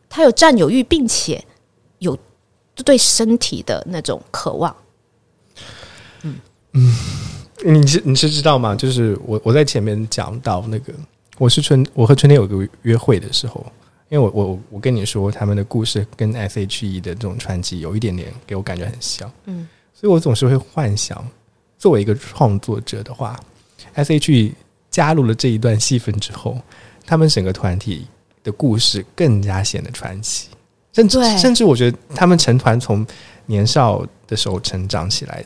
它有占有欲，并且有对身体的那种渴望。你是你是知道吗？就是我我在前面讲到那个，我是春我和春天有个约会的时候，因为我我我跟你说他们的故事跟 S H E 的这种传奇有一点点给我感觉很像，嗯，所以我总是会幻想，作为一个创作者的话，S H E 加入了这一段戏份之后，他们整个团体的故事更加显得传奇，甚至甚至我觉得他们成团从年少的时候成长起来，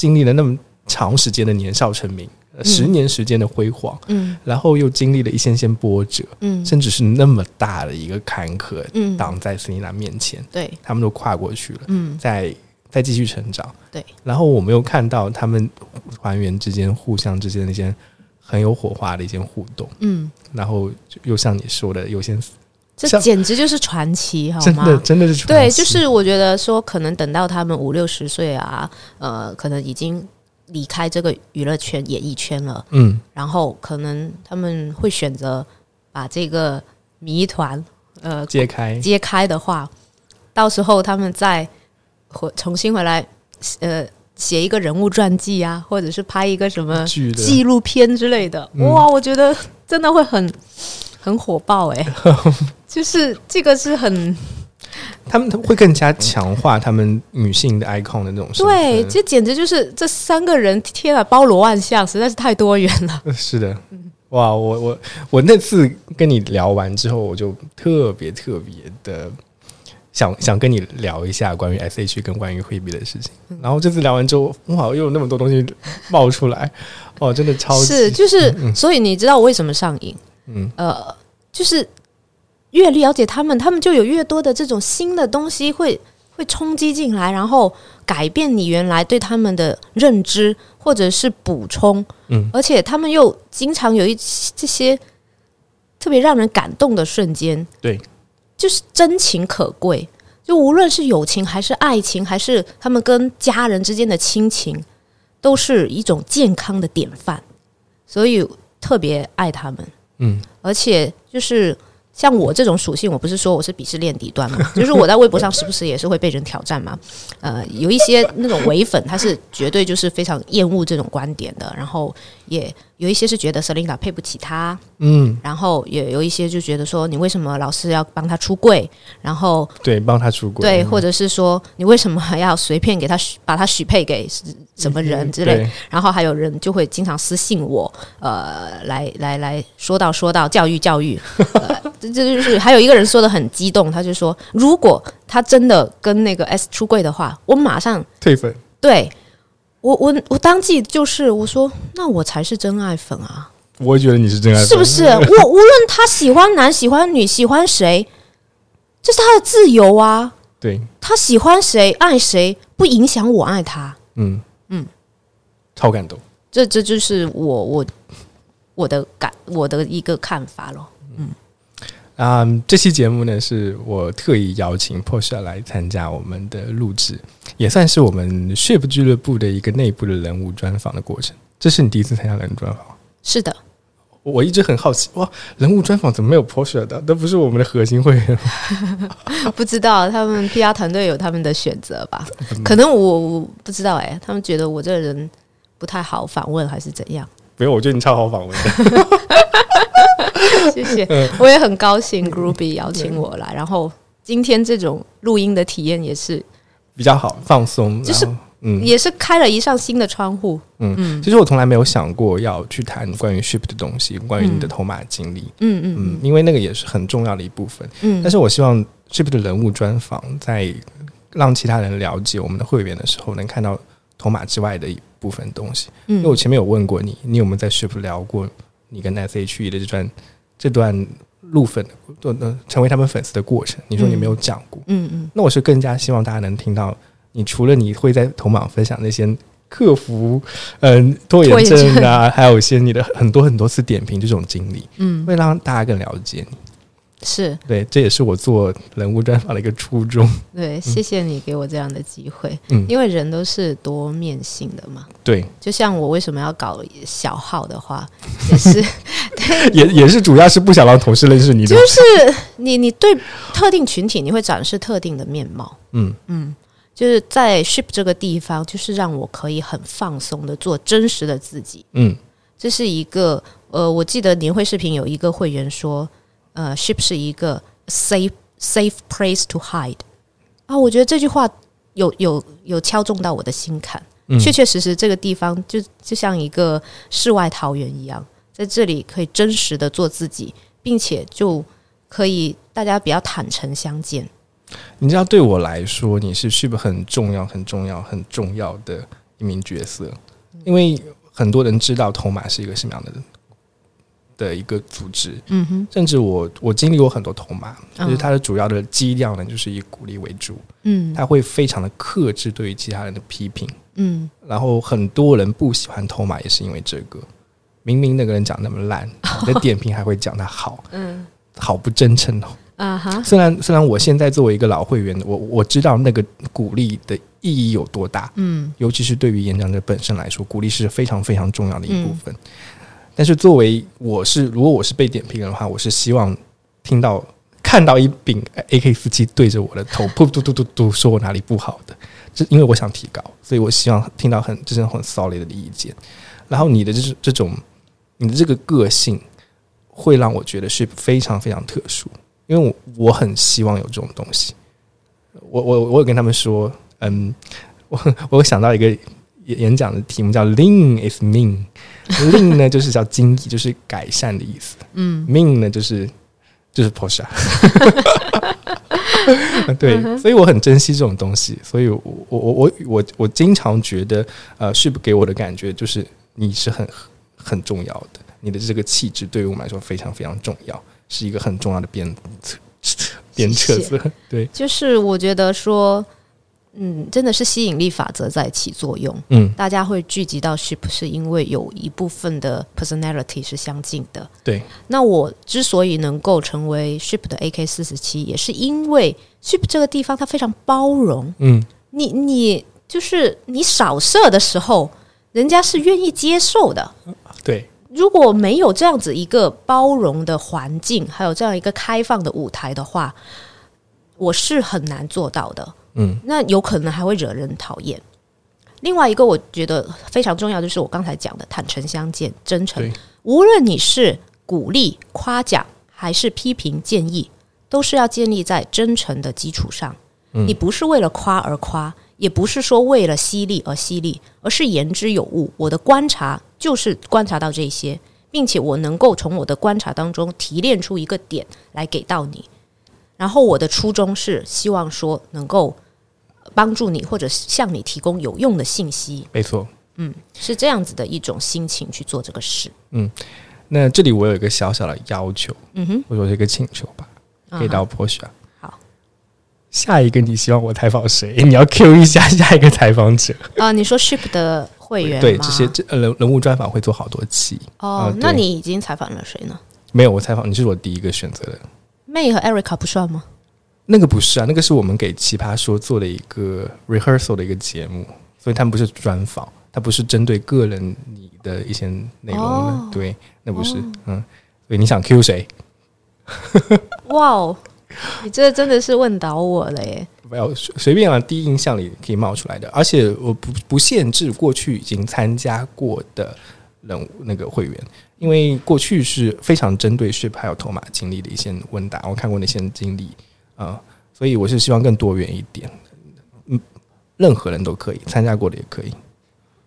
经历了那么长时间的年少成名，呃十年时间的辉煌，嗯。然后又经历了一些些波折，嗯。甚至是那么大的一个坎坷嗯，挡在斯妮娜面前，对，他们都跨过去了，嗯。再再继续成长。对，然后我们又看到他们团员之间互相之间的一些很有火花的一些互动，嗯，然后又像你说的，有些这像简直就是传奇，好真的吗？真的是传对，就是我觉得说，可能等到他们五六十岁啊，呃，可能已经离开这个娱乐圈、演艺圈了，嗯，然后可能他们会选择把这个谜团呃揭开。揭开的话，到时候他们再回重新回来，呃，写一个人物传记啊，或者是拍一个什么纪录片之类的，嗯。哇，我觉得真的会很很火爆哎、就是这个是很他们会更加强化他们女性的 icon 的那种对，这简直就是这三个人，天啊，包罗万象，实在是太多元了。是的，哇！我我我那次跟你聊完之后，我就特别特别的想想跟你聊一下关于 S H 跟关于惠比的事情。嗯然后这次聊完之后，哇，又有那么多东西冒出来，哦，真的超级是，就是，嗯所以你知道我为什么上瘾？嗯呃，就是越了解他们，他们就有越多的这种新的东西会会冲击进来，然后改变你原来对他们的认知，或者是补充。嗯而且他们又经常有一这些特别让人感动的瞬间，对，就是真情可贵。就无论是友情还是爱情，还是他们跟家人之间的亲情，都是一种健康的典范，所以特别爱他们。嗯而且就是像我这种属性，我不是说我是鄙视链底端嘛，就是我在微博上时不时也是会被人挑战嘛。呃，有一些那种伪粉，他是绝对就是非常厌恶这种观点的，然后也有一些是觉得 Selina 配不起他，嗯，然后也有一些就觉得说你为什么老是要帮他出柜，然后对，帮他出柜，对，嗯或者是说你为什么还要随便给他许把他许配给什么人之类然后还有人就会经常私信我，呃，来来来说到说到教育教育，呃，这这就是还有一个人说的很激动，他就说，如果他真的跟那个 S 出柜的话，我马上退粉，对我我我当即就是我说，那我才是真爱粉啊，我也觉得你是真爱粉，是不是？我无论他喜欢男喜欢女喜欢谁，这是他的自由啊，对，他喜欢谁爱谁，不影响我爱他。嗯嗯，超感动。这这就是我我我的感我的一个看法咯。啊、这期节目呢，是我特意邀请 Porsche 来参加我们的录制，也算是我们 Ship 俱乐部的一个内部的人物专访的过程。这是你第一次参加人物专访？是的，我一直很好奇，哇，人物专访怎么没有 Porsche 的？都不是我们的核心会员吗。不知道他们 PR 团队有他们的选择吧？可能我我不知道哎、他们觉得我这个人不太好访问，还是怎样？不用，我觉得你超好访问的。谢谢，我也很高兴 Groovy 邀请我来，然后今天这种录音的体验也是比较好放松，就是嗯。也是开了一扇新的窗户。嗯，其实我从来没有想过要去谈关于 Ship 的东西，关于你的头马经历，嗯嗯嗯，因为那个也是很重要的一部分。嗯，但是我希望 Ship 的人物专访，在让其他人了解我们的会员的时候，能看到头马之外的一部分东西。嗯因为我嗯前面有问过你，你有没有在 Ship 聊过你跟 SHE 的这段这段路粉的呃成为他们粉丝的过程？你说你没有讲过，嗯嗯那我是更加希望大家能听到，你除了你会在头马分享那些克服嗯、拖延症啊，还有一些你的很多很多次点评这种经历，嗯，会让大家更了解你。是。对，这也是我做人物专访的一个初衷。对，谢谢你给我这样的机会，嗯，因为人都是多面性的嘛。对，就像我为什么要搞小号的话，也是也也是主要是不想让同事认识你的。就。是你你对特定群体你会展示特定的面貌，嗯。嗯，就是在 ship 这个地方，就是让我可以很放松的做真实的自己。嗯。这是一个呃，我记得年会视频有一个会员说，呃，ship 是一个 safe safe place to hide 啊，我觉得这句话有有有敲中到我的心坎。嗯，确确实实，这个地方就就像一个世外桃源一样，在这里可以真实的做自己，并且就可以大家比较坦诚相见。你知道，对我来说，你是 Ship 很重要、很重要、很重要的一名角色，因为很多人知道头马是一个什么样的的一个组织，嗯哼，甚至我我经历过很多头马，嗯。就是它的主要的基调呢，就是以鼓励为主，嗯。他会非常的克制对于其他人的批评，嗯。然后很多人不喜欢头马，也是因为这个。明明那个人讲那么烂，你的点评还会讲他好，嗯。好不真诚哦。啊哈，虽然虽然我现在作为一个老会员，我我知道那个鼓励的意义有多大，嗯。尤其是对于演讲者本身来说，鼓励是非常非常重要的一部分。但是作为我是如果我是被点评的话，我是希望听到看到一柄 AK 四七对着我的头，噗嘟嘟嘟嘟说我哪里不好的，这因为我想提高，所以我希望听到很这是很 solid 的意见。然后你的这这种你的这个个性，会让我觉得是非常非常特殊，因为我我很希望有这种东西。我我我有跟他们说，嗯，我我有想到一个演演讲的题目叫 “Lean is mean”。Lean 呢就是叫精益，就是改善的意思。嗯，mean 呢就是就是 Porsche。对，所以我很珍惜这种东西。所以我我我我我我经常觉得，呃，是不给我的感觉就是你是很很重要的。你的这个气质对于我们来说非常非常重要，是一个很重要的鞭策鞭策。对，就是我觉得说，嗯，真的是吸引力法则在起作用。嗯，大家会聚集到 Ship，是因为有一部分的 personality 是相近的。对，那我之所以能够成为 Ship 的 AK 四十七，也是因为 Ship 这个地方它非常包容。嗯，你你就是你扫射的时候，人家是愿意接受的。对，如果没有这样子一个包容的环境，还有这样一个开放的舞台的话，我是很难做到的。嗯，那有可能还会惹人讨厌。另外一个我觉得非常重要，就是我刚才讲的坦诚相见、真诚。无论你是鼓励、夸奖还是批评、建议，都是要建立在真诚的基础上。嗯你不是为了夸而夸，也不是说为了犀利而犀利，而是言之有物。我的观察就是观察到这些，并且我能够从我的观察当中提炼出一个点来给到你。然后我的初衷是希望说能够帮助你，或者向你提供有用的信息，没错。嗯是这样子的一种心情去做这个事。嗯那这里我有一个小小的要求，嗯哼，或者说是一个请求吧，给到 Porsche。好下一个你希望我采访谁？你要 Q 一下下一个采访者。啊、你说 Ship 的会员对，这些这呃人人物专访会做好多期。啊，哦那你已经采访了谁呢没有，我采访你是我第一个选择的。？May 和 Erica 不算吗？那个不是啊，那个是我们给奇葩说做的一个 rehearsal 的一个节目，所以他们不是专访，他不是针对个人你的一些内容的。哦对，那不是，嗯，所以你想 Q 谁？哇哦，你这真的是问倒我了耶！不要随随便啊，第一印象里可以冒出来的，而且我不不限制过去已经参加过的人物那个会员，因为过去是非常针对 ship 还有头马经历的一些问答，我看过那些经历啊、所以我是希望更多元一点，嗯，任何人都可以参加过的也可以、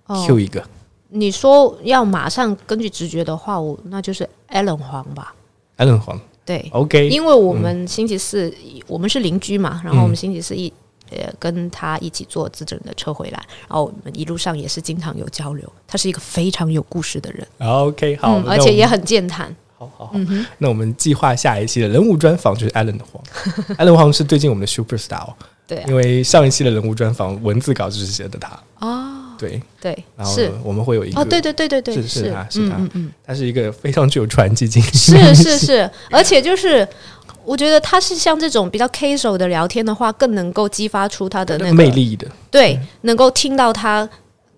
哦。Q 一个，你说要马上根据直觉的话，我那就是 Allen 黄吧？，Allen 黄。对，，OK，因为我们星期四、我们是邻居嘛，然后我们嗯。星期四一呃跟他一起坐自整的车回来，然后我们一路上也是经常有交流。他是一个非常有故事的人，OK 好，而且也很健谈。好好好，嗯，那我们计划下一期的人物专访就是艾伦的黄，艾伦黄是最近我们的 super star，哦。对啊。因为上一期的人物专访文字稿就是写的他，哦，对，对，然后我们会有一个哦，对对对对对，是是他是。他嗯嗯嗯，他是一个非常具有传奇精神是，是是，而且就是。我觉得他是像这种比较 casual 的聊天的话，更能够激发出他的那个魅力的，对，能够听到他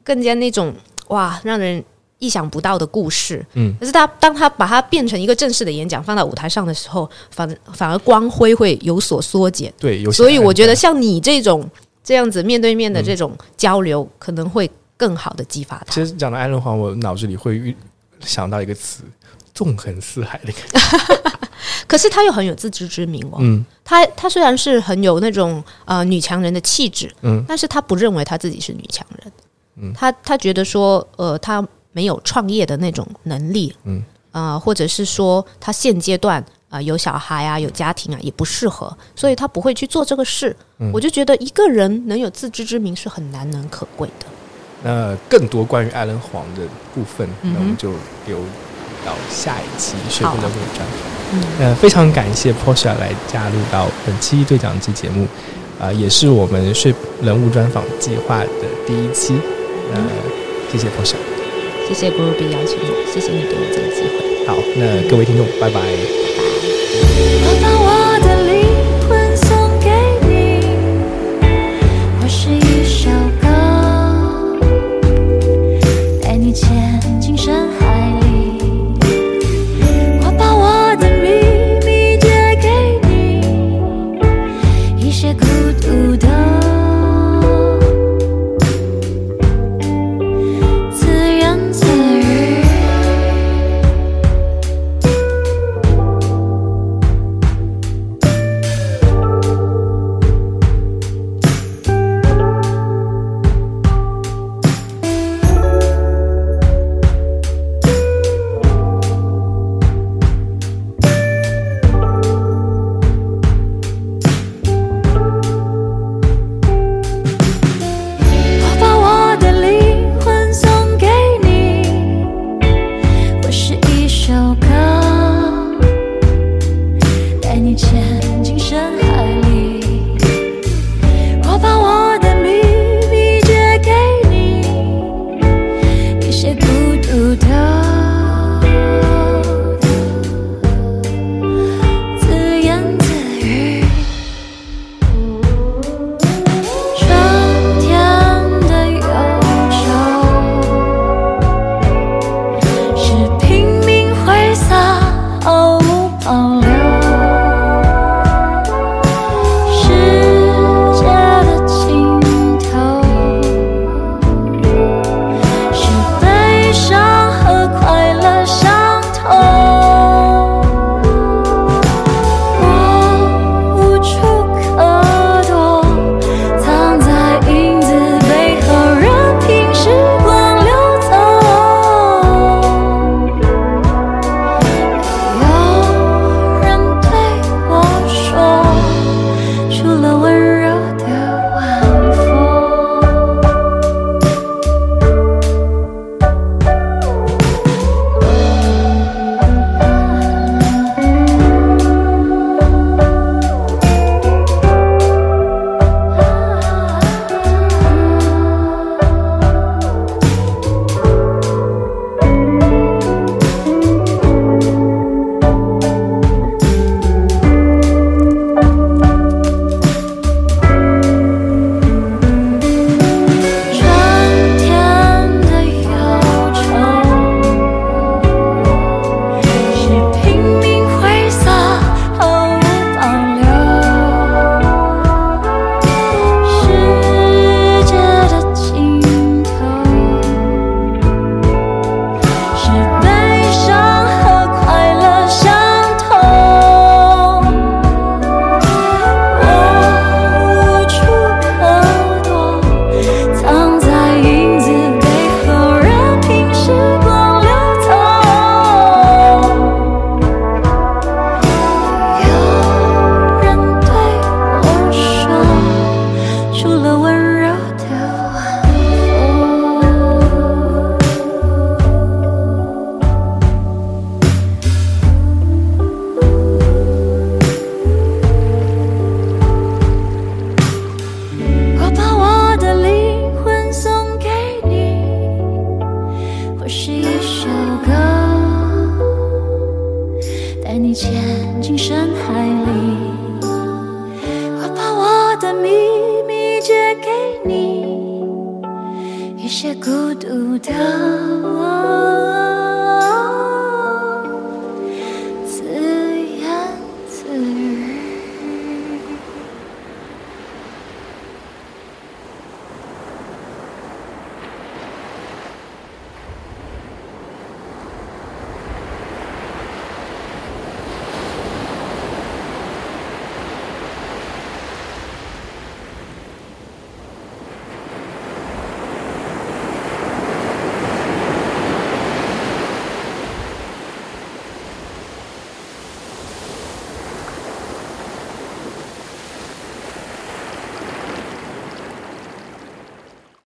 更加那种哇，让人意想不到的故事。嗯，可是他当他把它变成一个正式的演讲放到舞台上的时候，反反而光辉会有所缩减。对，所以我觉得像你这种这样子面对面的这种交流，可能会更好的激发他。其实讲到艾伦黄，我脑子里会想到一个词——纵横四海的感觉。可是他又很有自知之明哦。嗯他他虽然是很有那种呃女强人的气质，嗯但是他不认为他自己是女强人，嗯他他觉得说呃他没有创业的那种能力，嗯啊，或者是说他现阶段啊、呃有小孩啊有家庭啊也不适合，所以他不会去做这个事。嗯我就觉得一个人能有自知之明是很难能可贵的。那更多关于艾伦黄的部分，嗯那我们就留到下一期学好啊不能的专访。嗯，呃，非常感谢 Porsche 来加入到本期对讲机节目，啊、也是我们睡人物专访计划的第一期。呃，谢谢 Porsche。谢谢 Groovy 邀请我，谢谢你给我这个机会。好，那各位听众，拜拜。